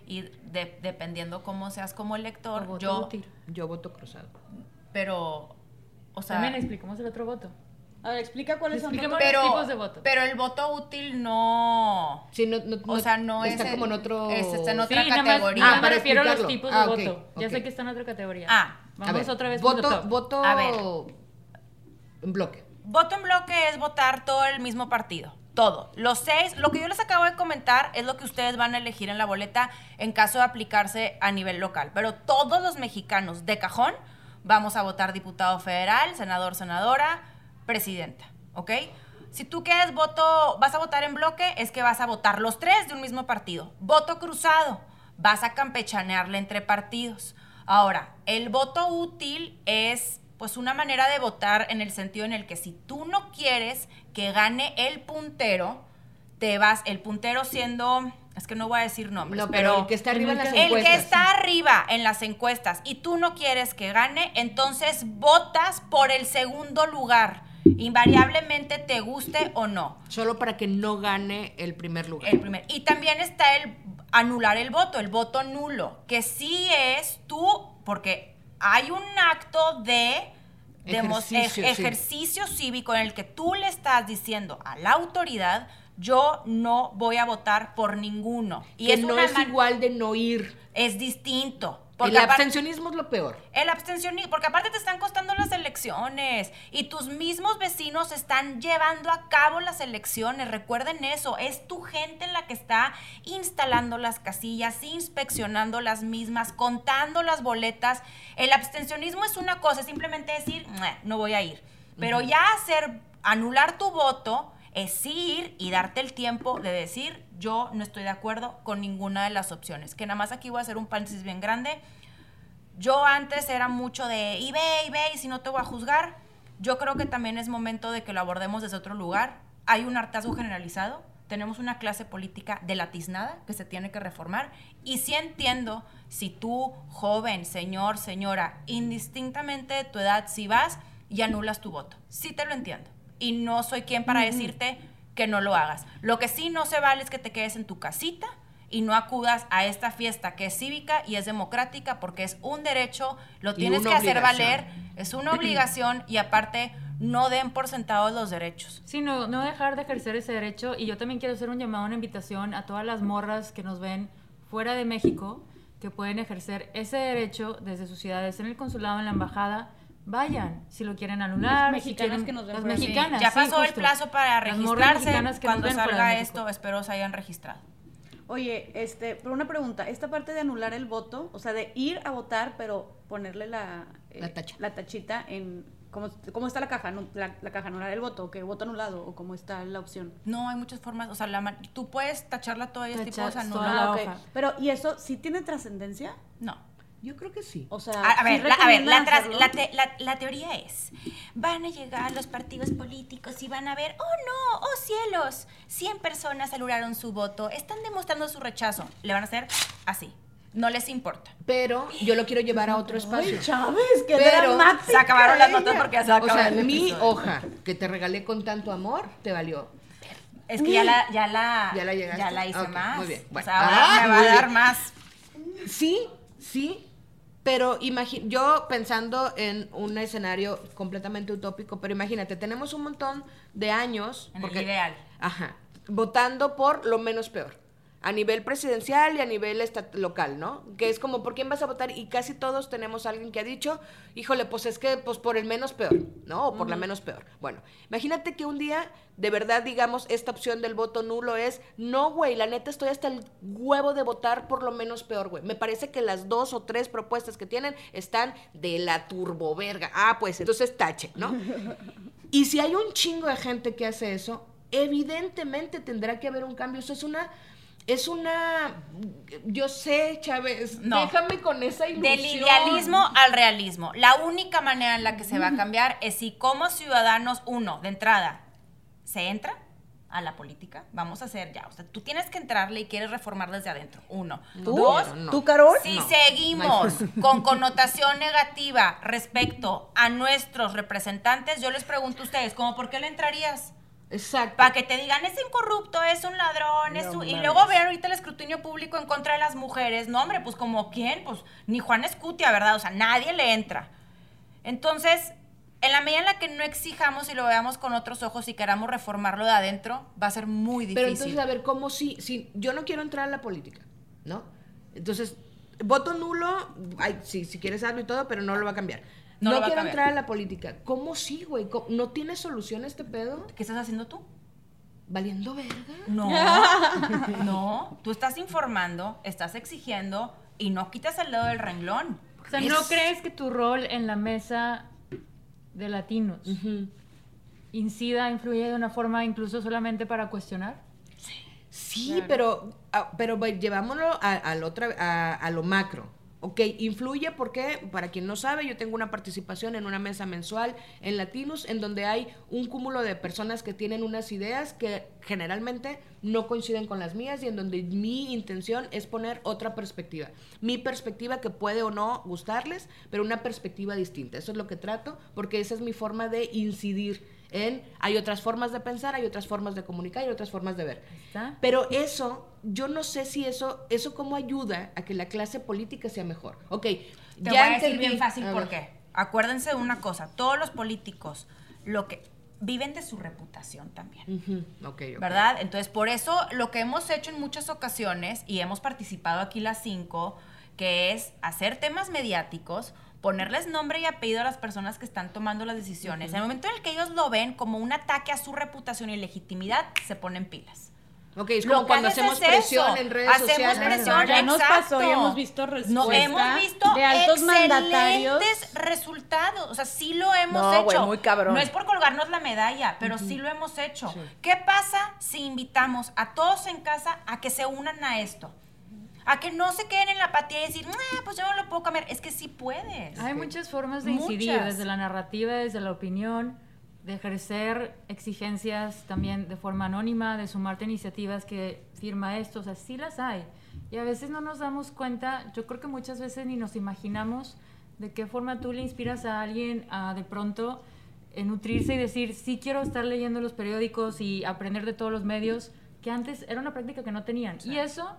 Y de- dependiendo cómo seas como elector, voto yo, útil. Yo voto cruzado. Pero, o sea, También explicamos el otro voto. A ver, explica cuáles son. Pero, los tipos de voto. pero el voto útil no, Sí, no, no- o sea, no está es como en otro... es- está en Sí, otra nada más, categoría. nada Ah, más para me refiero a los explicarlo. tipos Ah, de ok, voto. Ya sé que está en otra categoría. Ah, A Vamos ver, otra vez voto, doctor. voto A ver. en bloque. Voto en bloque es votar todo el mismo partido. Todo. Los seis, lo que yo les acabo de comentar es lo que ustedes van a elegir en la boleta en caso de aplicarse a nivel local. Pero todos los mexicanos de cajón vamos a votar diputado federal, senador, senadora, presidenta. ¿Ok? Si tú quieres voto, vas a votar en bloque, es que vas a votar los tres de un mismo partido. Voto cruzado, vas a campechanearle entre partidos. Ahora, el voto útil es pues una manera de votar en el sentido en el que si tú no quieres que gane el puntero, te vas, el puntero siendo, es que no voy a decir nombres, No, pero, pero, el que está arriba en las el encuestas. que está arriba en las encuestas y tú no quieres que gane, entonces votas por el segundo lugar, invariablemente te guste o no. Solo para que no gane el primer lugar. El primer. Y también está el anular el voto, el voto nulo, que sí es tú, porque hay un acto de sí. ejercicio cívico en el que tú le estás diciendo a la autoridad, yo no voy a votar por ninguno. Y que es no es igual de no ir. es distinto. El Porque aparte- abstencionismo es lo peor. el abstencionismo, porque aparte te están costando las elecciones y tus mismos vecinos están llevando a cabo las elecciones. Recuerden eso, es tu gente la que está instalando las casillas, inspeccionando las mismas, contando las boletas. El abstencionismo es una cosa, es simplemente decir, "Mua, no voy a ir. Pero ya hacer, anular tu voto es ir y darte el tiempo de decir, yo no estoy de acuerdo con ninguna de las opciones. Que nada más aquí voy a hacer un paréntesis bien grande. Yo antes era mucho de, y ve, y ve, y si no te voy a juzgar. Yo creo que también es momento de que lo abordemos desde otro lugar. Hay un hartazgo generalizado. Tenemos una clase política delatiznada que se tiene que reformar. Y sí entiendo si tú, joven, señor, señora, indistintamente de tu edad, si vas y anulas tu voto. Sí te lo entiendo. Y no soy quien para decirte que no lo hagas. Lo que sí no se vale es que te quedes en tu casita y no acudas a esta fiesta que es cívica y es democrática porque es un derecho, lo tienes que hacer valer, es una obligación y aparte no den por sentados los derechos. Sí, no, no dejar de ejercer ese derecho. Y yo también quiero hacer un llamado, una invitación a todas las morras que nos ven fuera de México, que pueden ejercer ese derecho desde sus ciudades, en el consulado, en la embajada. Vayan, si lo quieren anular. Las si mexicanas quieren- que nos ven Las mexicanas. ya sí, pasó el plazo para registrarse. Cuando salga esto, espero se hayan registrado. Oye, este, pero una pregunta, esta parte de anular el voto, o sea, de ir a votar, pero ponerle la, eh, La tacha. la tachita en cómo, cómo está la caja, no, la, la caja anular el voto, o que voto anulado, o cómo está la opción. No, hay muchas formas, o sea, la man- tú puedes tacharla tipo Tachar la Ah, ok. hoja. Pero, ¿y eso sí tiene trascendencia? No. Yo creo que sí. O sea, A, a ¿sí ver, la, a ver, la, tras- la te- la- la teoría es, van a llegar los partidos políticos y van a ver, oh no, oh cielos, 100 personas anularon su voto, están demostrando su rechazo. Le van a hacer así, no les importa. Pero yo lo quiero llevar a otro espacio. Ay, Chávez, qué Pero- Se acabaron las notas porque ya se va a O acabar sea, el mi hoja que te regalé con tanto amor te valió. Es que ya la, ya la, ¿Ya la llegaste? ya la hice más. muy bien. O Bueno. sea, ahora Ah, me va a dar bien. más. Sí, sí, pero yo pensando en un escenario completamente utópico, pero imagínate, tenemos un montón de años. En el ideal. Ajá, votando por lo menos peor. A nivel presidencial y a nivel local, ¿no? Que es como, ¿por quién vas a votar? Y casi todos tenemos a alguien que ha dicho, híjole, pues es que, pues por el menos peor, ¿no? O por la menos peor. Bueno, imagínate que un día, de verdad, digamos, esta opción del voto nulo es, no, güey, la neta estoy hasta el huevo de votar por lo menos peor, güey. Me parece que las dos o tres propuestas que tienen están de la turboverga. Ah, pues entonces tache, ¿no? Y si hay un chingo de gente que hace eso, evidentemente tendrá que haber un cambio. Eso es una. Es una. Yo sé, Chávez. No. Déjame con esa ilusión. Del idealismo al realismo. La única manera en la que se va a cambiar es si como ciudadanos, uno, de entrada, se entra a la política. Vamos a hacer ya. O sea, tú tienes que entrarle y quieres reformar desde adentro. Uno. ¿Tú? Dos, no. ¿Tú, Carol? si No, seguimos con connotación negativa respecto a nuestros representantes, yo les pregunto a ustedes, ¿cómo por qué le entrarías? Exacto. Para que te digan, es incorrupto, es un ladrón, es un... Y luego vean ahorita el escrutinio público en contra de las mujeres. No, hombre, pues como quién, pues ni Juan Escutia, ¿verdad? O sea, nadie le entra. Entonces, en la medida en la que no exijamos y lo veamos con otros ojos y queramos reformarlo de adentro, va a ser muy difícil. Pero entonces, a ver, ¿cómo si, si yo no quiero entrar a la política, ¿no? Entonces, voto nulo, ay, sí, si quieres hazlo y todo, pero no lo va a cambiar. No a quiero cambiar. entrar a la política. ¿Cómo sí, güey? ¿Cómo- ¿No tiene solución este pedo? ¿Qué estás haciendo tú? ¿Valiendo verga? No, no. Tú estás informando, estás exigiendo y no quitas el dedo del renglón. O sea, ¿no Es- crees que tu rol en la mesa de latinos incida, influye de una forma incluso solamente para cuestionar? Sí, pero, ah, pero ve, llevámoslo a, al otra, a, a lo macro. Ok, influye porque, para quien no sabe, yo tengo una participación en una mesa mensual en Latinos, en donde hay un cúmulo de personas que tienen unas ideas que generalmente no coinciden con las mías y en donde mi intención es poner otra perspectiva. Mi perspectiva que puede o no gustarles, pero una perspectiva distinta. Eso es lo que trato, porque esa es mi forma de incidir en, hay otras formas de pensar, hay otras formas de comunicar, hay otras formas de ver. está. Pero eso, yo no sé si eso, eso cómo ayuda a que la clase política sea mejor. Ok, Te ya voy a decir entendí. bien fácil por qué. acuérdense de una cosa, todos los políticos lo que viven de su reputación también. Ujú, ok, ok. ¿Verdad? Entonces, por eso lo que hemos hecho en muchas ocasiones, y hemos participado aquí las cinco, que es hacer temas mediáticos, ponerles nombre y apellido a las personas que están tomando las decisiones. En el momento en el que ellos lo ven como un ataque a su reputación y legitimidad, se ponen pilas. Ok, es como cuando hacemos es presión en redes Hacemos sociales. presión, Ya nos pasó y hemos visto respuesta No, hemos visto de altos mandatarios. excelentes resultados. O sea, sí lo hemos No, hecho. güey, muy cabrón. No es por colgarnos la medalla, pero sí lo hemos hecho. ¿Qué pasa si invitamos a todos en casa a que se unan a esto? A que no se queden en la apatía y decir, "Ah, pues yo no lo puedo cambiar. Es que sí puedes. Hay muchas formas de incidir, Muchas. desde la narrativa, desde la opinión, de ejercer exigencias también de forma anónima, de sumarte a iniciativas que firma esto, o sea, sí las hay. Y a veces no nos damos cuenta, yo creo que muchas veces ni nos imaginamos de qué forma tú le inspiras a alguien a de pronto eh, nutrirse y decir, sí quiero estar leyendo los periódicos y aprender de todos los medios, que antes era una práctica que no tenían. Y eso,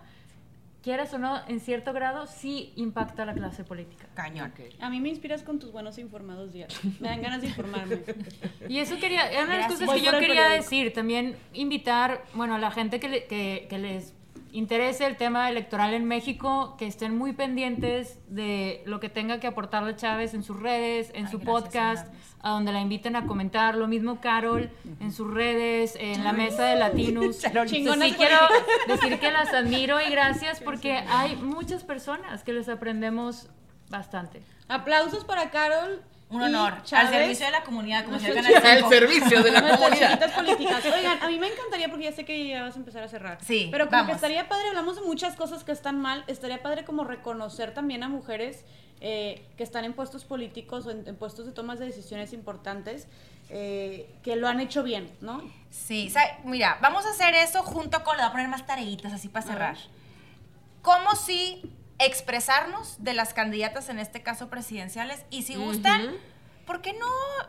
quieras o no, en cierto grado, sí impacta a la clase política. Cañón. A mí me inspiras con tus buenos informados diarios. Me dan ganas de informarme. Y eso quería, era una de las cosas que yo quería periódico. decir, también invitar, bueno, a la gente que, le- que, que les interese el tema electoral en México, que estén muy pendientes de lo que tenga que aportarle Chávez en sus redes, en Ay, su gracias, podcast, a donde la inviten a comentar, lo mismo Carol en sus redes, en la mesa de Chingonas sí quiero decir que las admiro y gracias porque hay muchas personas que les aprendemos bastante. Aplausos para Carol. Un honor. Al servicio de la comunidad, como se Al 5. servicio de la comunidad. políticas. Oigan, a mí me encantaría, porque ya sé que ya vas a empezar a cerrar. Sí, Pero como que estaría padre, hablamos de muchas cosas que están mal, estaría padre como reconocer también a mujeres eh, que están en puestos políticos o en, en puestos de tomas de decisiones importantes, eh, que lo han hecho bien, ¿no? Sí, mira, vamos a hacer eso junto con, le voy a poner más tareitas así para cerrar. ¿Cómo si expresarnos de las candidatas, en este caso presidenciales? Y si gustan, ¿por qué no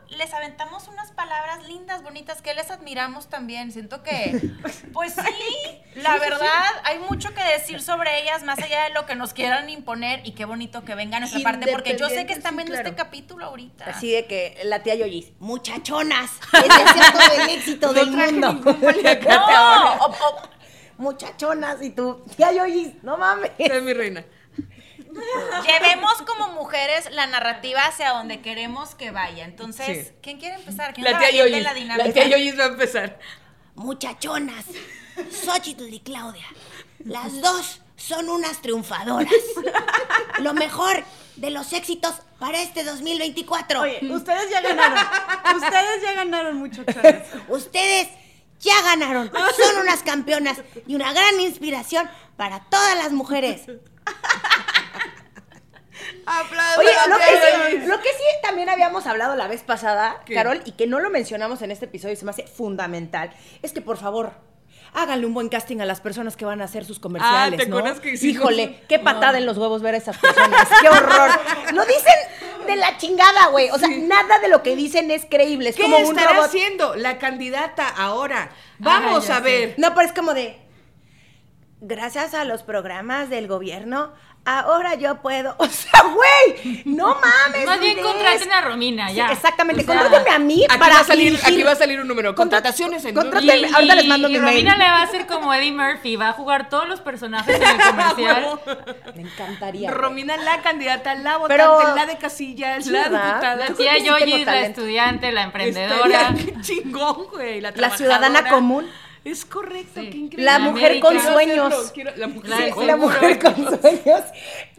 les aventamos unas palabras lindas, bonitas, que les admiramos también? Siento que, pues sí, la verdad, hay mucho que decir sobre ellas, más allá de lo que nos quieran imponer, y qué bonito que venga a nuestra parte, porque yo sé que están sí, viendo claro. este capítulo ahorita. Así de que la tía Yoyis, muchachonas, es el éxito del mundo. No, o- o- Muchachonas, y tú, tía Yoyis, no mames. Es mi reina. Llevemos como mujeres la narrativa hacia donde queremos que vaya. Entonces, Sí. ¿quién quiere empezar? ¿Quién La tía Yoyis. la La dinámica? tía Yoyis va a empezar. Muchachonas, Xochitl y Claudia, las dos son unas triunfadoras. Lo mejor de los éxitos para este 2024. Oye, ustedes ya ganaron. ustedes ya ganaron muchachonas. Ustedes ya ganaron. Son unas campeonas y una gran inspiración para todas las mujeres. Aplausos. Oye, lo que, sí, Yoyis. lo que sí también habíamos hablado la vez pasada, ¿Qué? Carol, y que no lo mencionamos en este episodio y se me hace fundamental, es que por favor, háganle un buen casting a las personas que van a hacer sus comerciales, Ah, ¿te ¿no? acuerdas que hicimos? Híjole, qué patada en los huevos ver a esas personas, qué horror. Lo dicen de la chingada, güey. O sea, nada de lo que dicen es creíble, es ¿Qué como un estará robot. haciendo la candidata ahora? Vamos a sé. ver. No, pero es como de. Gracias a los programas del gobierno, ahora yo puedo. O sea, güey, no mames. Más bien contraten a Romina, Sí, ya. exactamente, O sea, contrátenme a mí Aquí para va a salir, dirigir. aquí va a salir un número. Contra- Contrataciones en contraten- ahorita les mando y mi mail. Romina le va a hacer como Eddie Murphy, va a jugar todos los personajes en el comercial. Me encantaría. Romina, la candidata, la Pero- votante, la de casillas, Sí, la diputada. La tía Yoyi, la talento. estudiante, la emprendedora. Estaría qué chingón, güey. La, La ciudadana común. Es correcto, Sí. qué increíble. La mujer con sueños. Quiero hacerlo, quiero- la mujer La con la mujer con sueños.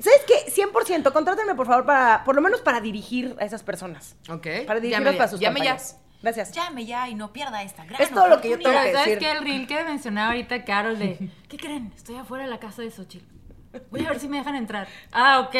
¿Sabes qué? 100%, contrátenme por favor para, por lo menos para dirigir a esas personas. Ok. Para ya, para sus llame ya. campañas. Gracias. Llame ya y no pierda esta gran Es todo lo que yo tengo que ¿sabes decir. qué? El reel que mencionaba ahorita Carol de, ¿qué creen? Estoy afuera de la casa de Xochitl. Voy a ver si me dejan entrar. Ah, ok.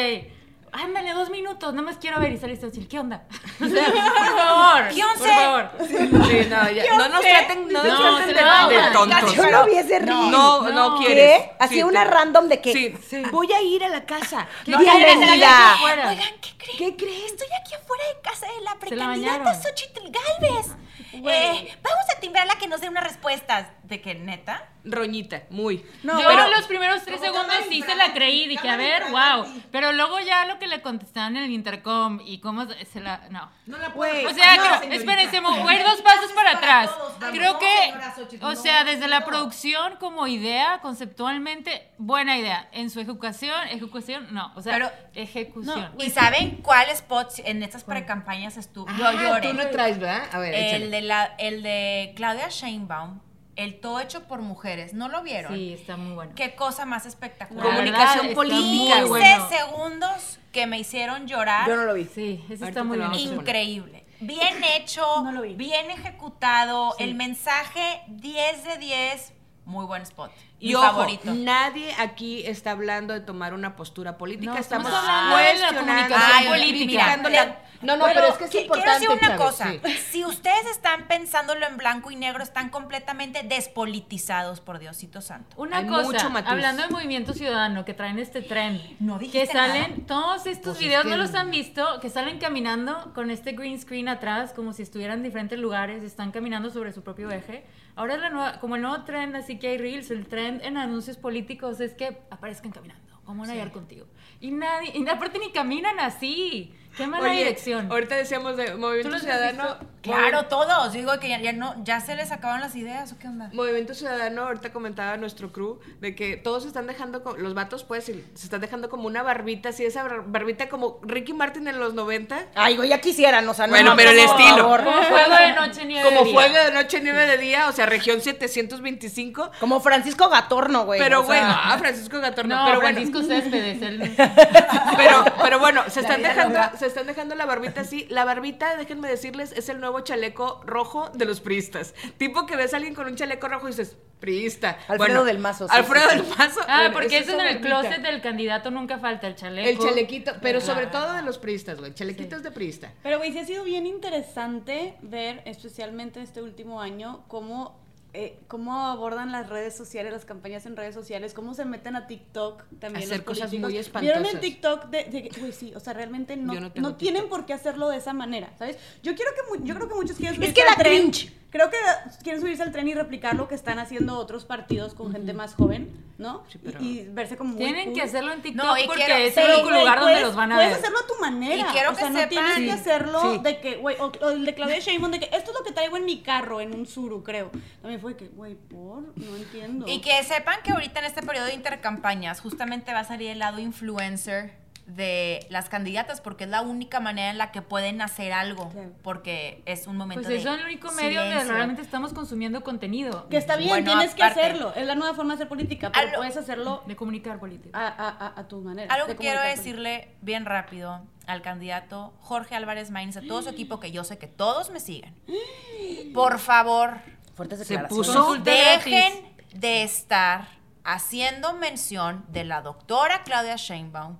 Ándale, dos minutos, no más quiero ver y sale Xochitl. ¿Qué onda? O sea, por favor. ¿Qué Por once? favor. Sí, no, ya. No nos traten, no nos No, traten de, de tontos. Yo no vi ese reel. No, no, No. quieres. ¿Qué? Así Sí, una te- random de que. Sí. Voy a ir a la casa. ¿Qué bienvenida. Oigan, ¿qué creen? ¿Qué crees? Estoy aquí afuera de casa de la precandidata. Xochitl Galvez. Eh, vamos a timbrarla que nos dé unas respuestas. De que neta. Roñita, muy. No, yo pero- los primeros tres segundos sí se la creí, dije, a ver, wow. Pero luego ya lo que le contestaban en el intercom y cómo se la... No. No la Güey, O sea, no, creo- espérense, voy a ir dos pasos para atrás. Vamos, Creo que, señora Xochitl, o sea, desde la producción como idea, conceptualmente, buena idea. En su ejecución, ejecución, no. O sea, Pero- ejecución. ¿Y saben cuál spot en estas precampañas estuvo? Yo Ah, lloré. tú lo traes, ¿verdad? A ver, échale. El de, la, el de Claudia Sheinbaum, el todo hecho por mujeres. ¿No lo vieron? Sí, está muy bueno. Qué cosa más espectacular. La Comunicación verdad, política, muy 15 bueno. segundos que me hicieron llorar. Yo no lo vi. Sí, Ahorita está muy bien. Increíble. Bien hecho, No lo vi. bien ejecutado, el mensaje 10 de 10, muy buen spot. Y ojo, favorito. nadie aquí está hablando de tomar una postura política, No, estamos estamos hablando de la cuestionando, comunicación Ay, política. la- No, no, pero es que es importante, Quiero decir una Chávez, cosa. sí. Si ustedes están pensándolo en blanco y negro, están completamente despolitizados, por Diosito Santo. Una Hay cosa, mucho matiz. hablando de movimiento ciudadano, que traen este tren, No que salen, nada. todos estos Pues es videos que- no los han visto, que salen caminando con este green screen atrás, como si estuvieran en diferentes lugares, están caminando sobre su propio eje. Ahora la nueva, como el nuevo trend, así que hay reels, el trend en anuncios políticos es que aparezcan caminando, como van a contigo. Y nadie, y aparte ni caminan así. Qué mala Oye, dirección. Ahorita decíamos de ¿Tú Movimiento Ciudadano. Claro, todos. Digo que ya, ya no, ya se les acabaron las ideas, ¿o qué onda? Movimiento Ciudadano, ahorita comentaba nuestro crew de que todos se están dejando, los vatos pues, se están dejando como una barbita, así esa bar- barbita como Ricky Martin en los 90. Ay, güey, ya quisieran, o sea, no Bueno, pero el estilo. Como fuego de noche, nieve Como de día. fuego de noche, nieve de día, o sea, región 725. Como Francisco Gatorno, güey. Pero o sea, bueno, ah, Francisco Gatorno, No, pero Francisco bueno. Céspedes, él- Pero, pero bueno, se están dejando, se están dejando la barbita así. La barbita, déjenme decirles, es el nuevo chaleco rojo de los priistas. Tipo que ves a alguien con un chaleco rojo y dices, priista. Alfredo Bueno, del Mazo, sí, Alfredo sí, del Mazo. Ah, bueno, porque es eso en el barbita. closet del candidato nunca falta el chaleco. El chalequito, pero sobre todo de los priistas, güey. Chalequitos de priista. Pero, güey, sí ha sido bien interesante ver, especialmente este último año, cómo, eh, cómo abordan las redes sociales, las campañas en redes sociales, cómo se meten a TikTok también. Hacer los cosas muy ¿Vieron espantosas. el TikTok de, de- güey, sí, o sea, realmente no, no tienen por qué hacerlo de esa manera, ¿sabes? Yo quiero que, yo creo que muchos quieren Es que da tren. cringe. Creo que quieren subirse al tren y replicar lo que están haciendo otros partidos con gente más joven, ¿no? Sí, pero- y, y verse como muy Tienen cool. que hacerlo en TikTok No, y porque quiero- es el único lugar donde puedes- los van a Puedes ver. hacerlo a tu manera. Y quiero o sea, que no sepan- tienes Sí. que hacerlo Sí. de que, güey, o, o el de Claudia Sheinbaum de que esto es lo que traigo en mi carro, en un suru, creo. También fue que, güey, por, no entiendo. Y que sepan que ahorita en este periodo de intercampañas justamente va a salir el lado influencer de las candidatas porque es la única manera en la que pueden hacer algo Claro. porque es un momento Pues de eso es el único medio donde silencio. realmente estamos consumiendo contenido. que está bien, Bueno, tienes que hacerlo. Es la nueva forma de hacer política, pero Algo- puedes hacerlo De comunicar política. a, a- a- a tu manera. Algo de que quiero política. decirle bien rápido al candidato Jorge Álvarez Maínez, a todo su equipo, que yo sé que todos me siguen. Por favor, Fuertes Se puso- dejen gratis. de estar haciendo mención de la doctora Claudia Sheinbaum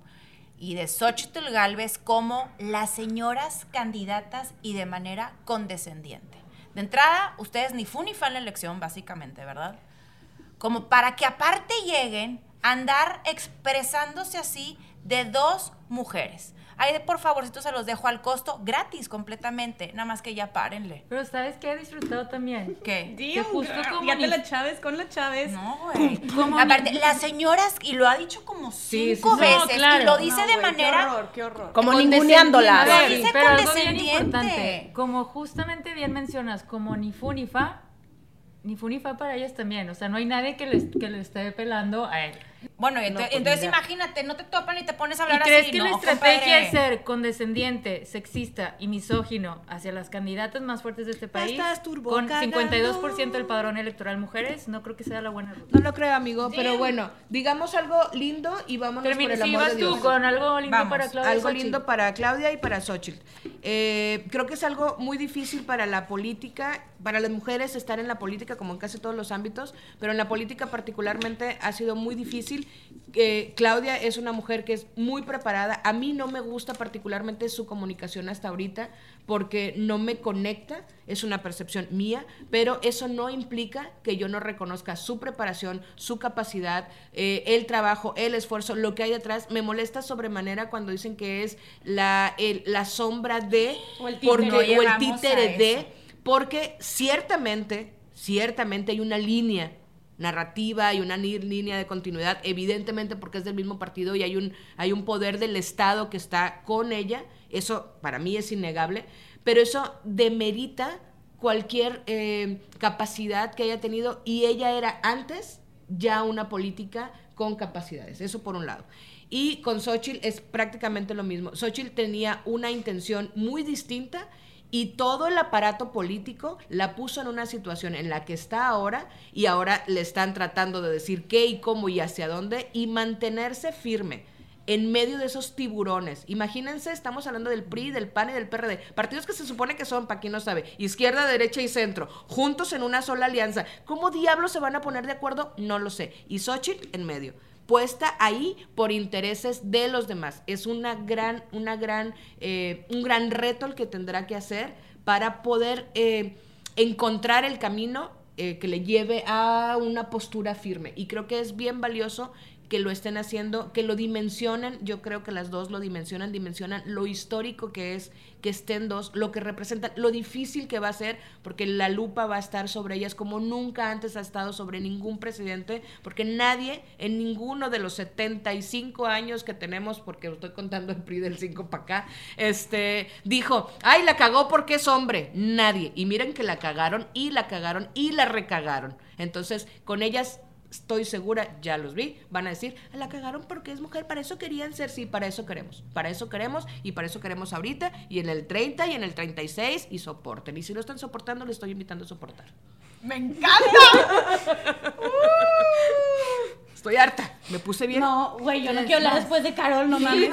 y de Xochitl Galvez como las señoras candidatas y de manera condescendiente. De entrada, ustedes ni fu ni fan la elección, básicamente, ¿verdad? Como para que aparte lleguen a andar expresándose así de dos mujeres. Ay, de por favorcito se los dejo al costo, gratis completamente, nada más que ya párenle. Pero ¿sabes qué he disfrutado también? ¿Qué? Que justo como Ya te la Chávez con la Chávez. No, güey. Aparte, las señoras, y lo ha dicho como cinco sí, sí. veces, No, claro. y lo dice No, de manera. Qué horror, qué horror. Como ninguneándolas. Lo Sí, dice pero algo bien importante, como justamente bien mencionas, como ni fu ni fa, ni fu ni fa para ellas también, o sea, no hay nadie que les que le esté pelando a él. Bueno, y ento- pues, entonces imagínate, no te topan y te pones a ¿Y hablar crees así. que no, la estrategia compadre. es ser condescendiente, sexista y misógino hacia las candidatas más fuertes de este país? estás turbo con cagando. 52% del padrón electoral mujeres, no creo que sea la buena ruta. No lo creo, amigo, pero bueno, digamos algo lindo y vámonos por Termina, el si amor vas de Dios. tú con algo lindo Vamos, para Claudia algo Xochitl. lindo para Claudia y para Xochitl. Eh, creo que es algo muy difícil para la política, para las mujeres estar en la política, como en casi todos los ámbitos, pero en la política particularmente ha sido muy difícil. Eh, Claudia es una mujer que es muy preparada. A mí no me gusta particularmente su comunicación hasta ahorita porque no me conecta, es una percepción mía, pero eso no implica que yo no reconozca su preparación, su capacidad, eh, el trabajo, el esfuerzo, lo que hay detrás. Me molesta sobremanera cuando dicen que es la, el- la sombra de O el títere. porque, No o el títere de, porque ciertamente, ciertamente hay una línea narrativa y una línea de continuidad, evidentemente porque es del mismo partido y hay un, hay un poder del Estado que está con ella, eso para mí es innegable, pero eso demerita cualquier eh, capacidad que haya tenido y ella era antes ya una política con capacidades, eso por un lado. Y con Xochitl es prácticamente lo mismo. Xochitl tenía una intención muy distinta y todo el aparato político la puso en una situación en la que está ahora y ahora le están tratando de decir qué y cómo y hacia dónde y mantenerse firme en medio de esos tiburones. Imagínense, estamos hablando del PRI, del PAN y del PRD, partidos que se supone que son, para quien no sabe, izquierda, derecha y centro, juntos en una sola alianza. ¿Cómo diablos se van a poner de acuerdo? No lo sé. Y Xochitl en medio puesta ahí por intereses de los demás. Es una gran, una gran, eh, un gran reto el que tendrá que hacer para poder eh, encontrar el camino eh, que le lleve a una postura firme. Y creo que es bien valioso que lo estén haciendo, que lo dimensionen, yo creo que las dos lo dimensionan, dimensionan lo histórico que es que estén dos, lo que representan, lo difícil que va a ser, porque la lupa va a estar sobre ellas como nunca antes ha estado sobre ningún presidente, porque nadie en ninguno de los 75 años que tenemos, porque estoy contando el PRI del 5 para acá, este, dijo, ay, la cagó porque es hombre, nadie. Y miren que la cagaron y la cagaron y la recagaron. Entonces, con ellas estoy segura, ya los vi, van a decir, la cagaron porque es mujer, para eso querían ser, sí, para eso queremos, para eso queremos y para eso queremos ahorita y en el 30 y en el 36 y soporten. Y si no están soportando, les estoy invitando a soportar. ¡Me encanta! Estoy harta, me puse bien. No, güey, yo no quiero hablar después de Carol, no mames.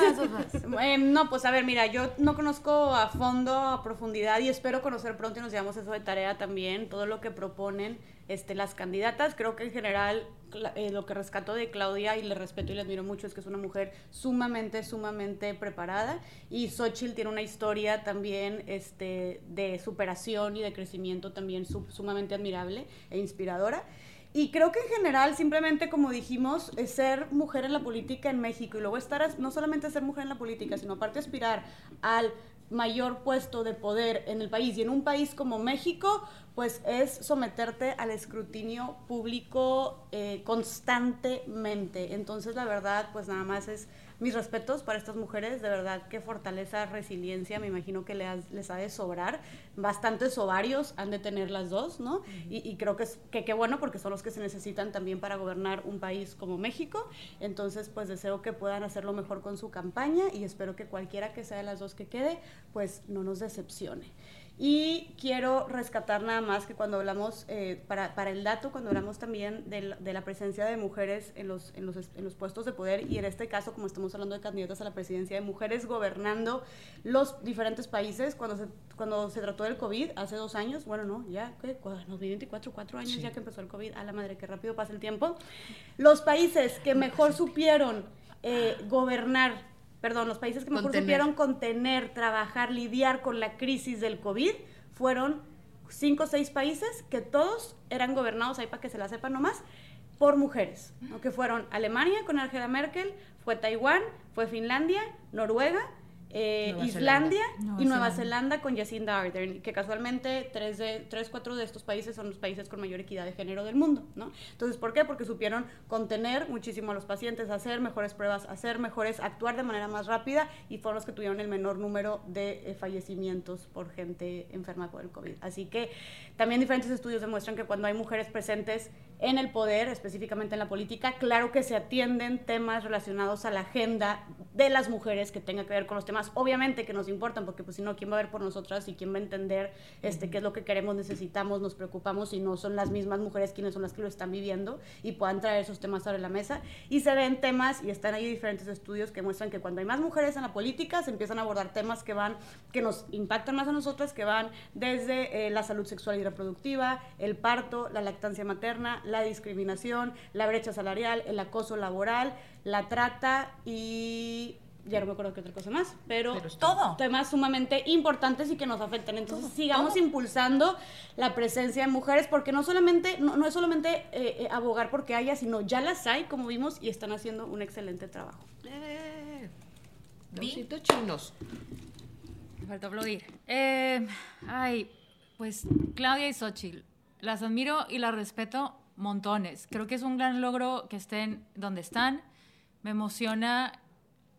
Em, no, pues a ver, mira, yo no conozco a fondo, a profundidad y espero conocer pronto y nos llevamos eso de tarea también, todo lo que proponen este, las candidatas. Creo que en general eh, lo que rescato de Claudia y le respeto y le admiro mucho es que es una mujer sumamente, sumamente preparada y Xochitl tiene una historia también este, de superación y de crecimiento también su- sumamente admirable e inspiradora. Y creo que en general, simplemente como dijimos, ser mujer en la política en México y luego estar, no solamente ser mujer en la política, sino aparte aspirar al mayor puesto de poder en el país y en un país como México, pues es someterte al escrutinio público eh, constantemente. Entonces, la verdad, pues nada más es mis respetos para estas mujeres, de verdad que fortaleza, resiliencia, me imagino que les, les ha de sobrar, bastantes ovarios han de tener las dos, ¿no? y, y creo que es que qué bueno porque son los que se necesitan también para gobernar un país como México, entonces pues deseo que puedan hacerlo mejor con su campaña y espero que cualquiera que sea de las dos que quede, pues no nos decepcione. Y quiero rescatar nada más que cuando hablamos, eh, para, para el dato, cuando hablamos también de la, de la presencia de mujeres en los, en, los, en los puestos de poder, y en este caso, como estamos hablando de candidatas a la presidencia, de mujeres gobernando los diferentes países, cuando se, cuando se trató del COVID, hace dos años, bueno, no, ya, ¿qué? 2024, cuatro años ya que empezó el COVID, a la madre, qué rápido pasa el tiempo. Los países que mejor supieron eh, gobernar perdón, los países que mejor Contener. supieron contener, trabajar, lidiar con la crisis del COVID fueron cinco o seis países que todos eran gobernados, ahí para que se la sepan nomás, por mujeres, ¿no? que fueron Alemania con Angela Merkel, fue Taiwán, fue Finlandia, Noruega, eh, Islandia Zelanda. y Nueva Nueva Zelanda. Zelanda con Jacinda Ardern, que casualmente tres, de, tres, cuatro de estos países son los países con mayor equidad de género del mundo, ¿no? Entonces, ¿por qué? Porque supieron contener muchísimo a los pacientes, hacer mejores pruebas, hacer mejores, actuar de manera más rápida y fueron los que tuvieron el menor número de eh, fallecimientos por gente enferma por el COVID. Así que también diferentes estudios demuestran que cuando hay mujeres presentes en el poder, específicamente en la política, claro que se atienden temas relacionados a la agenda de las mujeres que tenga que ver con los temas, obviamente que nos importan, porque pues si no, ¿quién va a ver por nosotras y quién va a entender este, qué es lo que queremos, necesitamos, nos preocupamos y no son las mismas mujeres quienes son las que lo están viviendo y puedan traer esos temas sobre la mesa? Y se ven temas y están ahí diferentes estudios que muestran que cuando hay más mujeres en la política se empiezan a abordar temas que van, que nos impactan más a nosotras, que van desde eh, la salud sexual y reproductiva, el parto, la lactancia materna, la discriminación, la brecha salarial, el acoso laboral, la trata y ya no me acuerdo qué otra cosa más, pero, Pero Todo. temas sumamente importantes y que nos afectan. Entonces sigamos impulsando la presencia de mujeres porque no solamente no, no es solamente eh, eh, abogar porque haya, sino ya las hay, como vimos, y están haciendo un excelente trabajo. Eh, chinos. Me faltó aplaudir. Eh, ay, pues Claudia y Xochitl. las admiro y las respeto montones. Creo que es un gran logro que estén donde están. Me emociona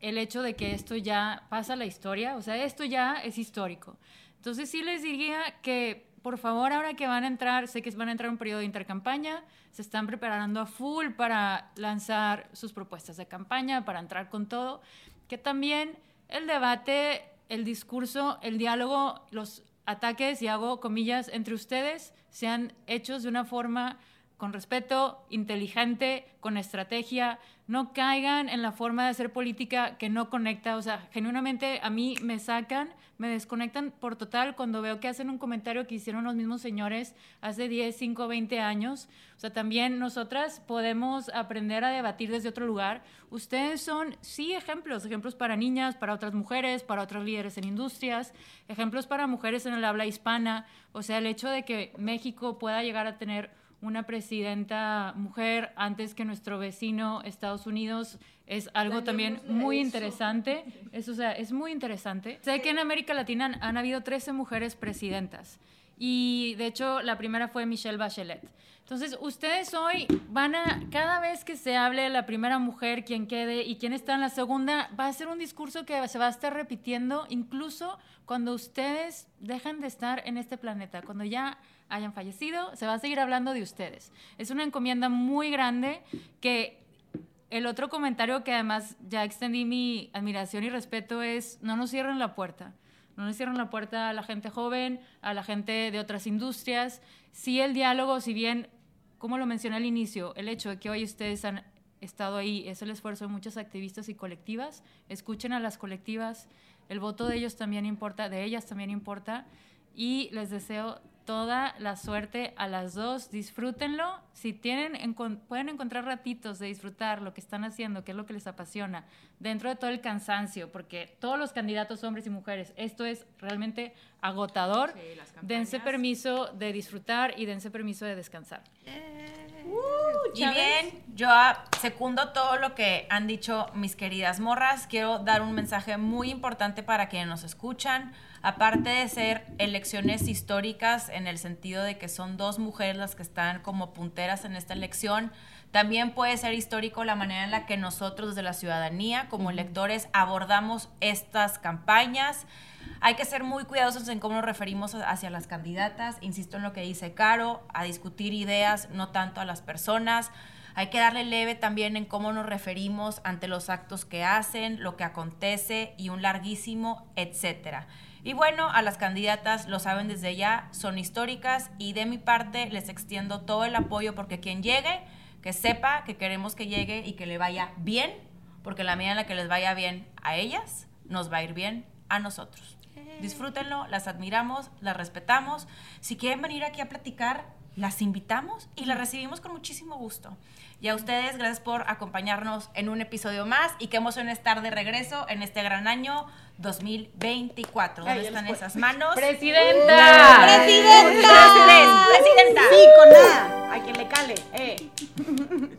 el hecho de que esto ya pasa a la historia, o sea, esto ya es histórico. Entonces sí les diría que por favor, ahora que van a entrar, sé que van a entrar en un periodo de intercampaña, se están preparando a full para lanzar sus propuestas de campaña, para entrar con todo, que también el debate, el discurso, el diálogo, los ataques, y hago comillas, entre ustedes sean hechos de una forma con respeto, inteligente, con estrategia, no caigan en la forma de hacer política que no conecta, o sea, genuinamente a mí me sacan, me desconectan por total cuando veo que hacen un comentario que hicieron los mismos señores hace 10, 5, 20 años. O sea, también nosotras podemos aprender a debatir desde otro lugar. Ustedes son, sí, ejemplos, ejemplos para niñas, para otras mujeres, para otros líderes en industrias, ejemplos para mujeres en el habla hispana. O sea, el hecho de que México pueda llegar a tener una presidenta mujer antes que nuestro vecino Estados Unidos es algo también muy interesante. Eso, o sea, es muy interesante. Sé que en América Latina han, habido 13 mujeres presidentas y de hecho la primera fue Michelle Bachelet. Entonces, ustedes hoy van a, cada vez que se hable de la primera mujer, quien quede y quién está en la segunda, va a ser un discurso que se va a estar repitiendo incluso cuando ustedes dejan de estar en este planeta, cuando ya hayan fallecido, se va a seguir hablando de ustedes. Es una encomienda muy grande que el otro comentario que además ya extendí mi admiración y respeto es no nos cierren la puerta. No nos cierren la puerta a la gente joven, a la gente de otras industrias. Sí el diálogo, si bien, como lo mencioné al inicio, el hecho de que hoy ustedes han estado ahí es el esfuerzo de muchas activistas y colectivas. Escuchen a las colectivas. El voto de ellos también importa, de ellas también importa. Y les deseo toda la suerte a las dos. Disfrútenlo. Si tienen, pueden encontrar ratitos de disfrutar lo que están haciendo, que es lo que les apasiona, dentro de todo el cansancio, porque todos los candidatos, hombres y mujeres, esto es realmente agotador. dense permiso de disfrutar y dense permiso de descansar. Uh, y bien, yo secundo todo lo que han dicho mis queridas morras. Quiero dar un mensaje muy importante para quienes nos escuchan aparte de ser elecciones históricas en el sentido de que son dos mujeres las que están como punteras en esta elección, también puede ser histórico la manera en la que nosotros desde la ciudadanía, como electores, abordamos estas campañas. Hay que ser muy cuidadosos en cómo nos referimos hacia las candidatas, insisto en lo que dice Caro, a discutir ideas, no tanto a las personas. Hay que darle leve también en cómo nos referimos ante los actos que hacen, lo que acontece y un larguísimo etcétera. Y bueno, a las candidatas, lo saben desde ya, son históricas y de mi parte les extiendo todo el apoyo porque quien llegue, que sepa que queremos que llegue y que le vaya bien, porque la medida en la que les vaya bien a ellas, nos va a ir bien a nosotros. Disfrútenlo, las admiramos, las respetamos. Si quieren venir aquí a platicar, las invitamos y las recibimos con muchísimo gusto. Y a ustedes, gracias por acompañarnos en un episodio más y qué emoción estar de regreso en este gran año 2024. ¿Dónde están esas manos? ¡Presidenta! ¡Presidenta! ¡Presidenta! Sí, con nada. A quien le cale. Eh.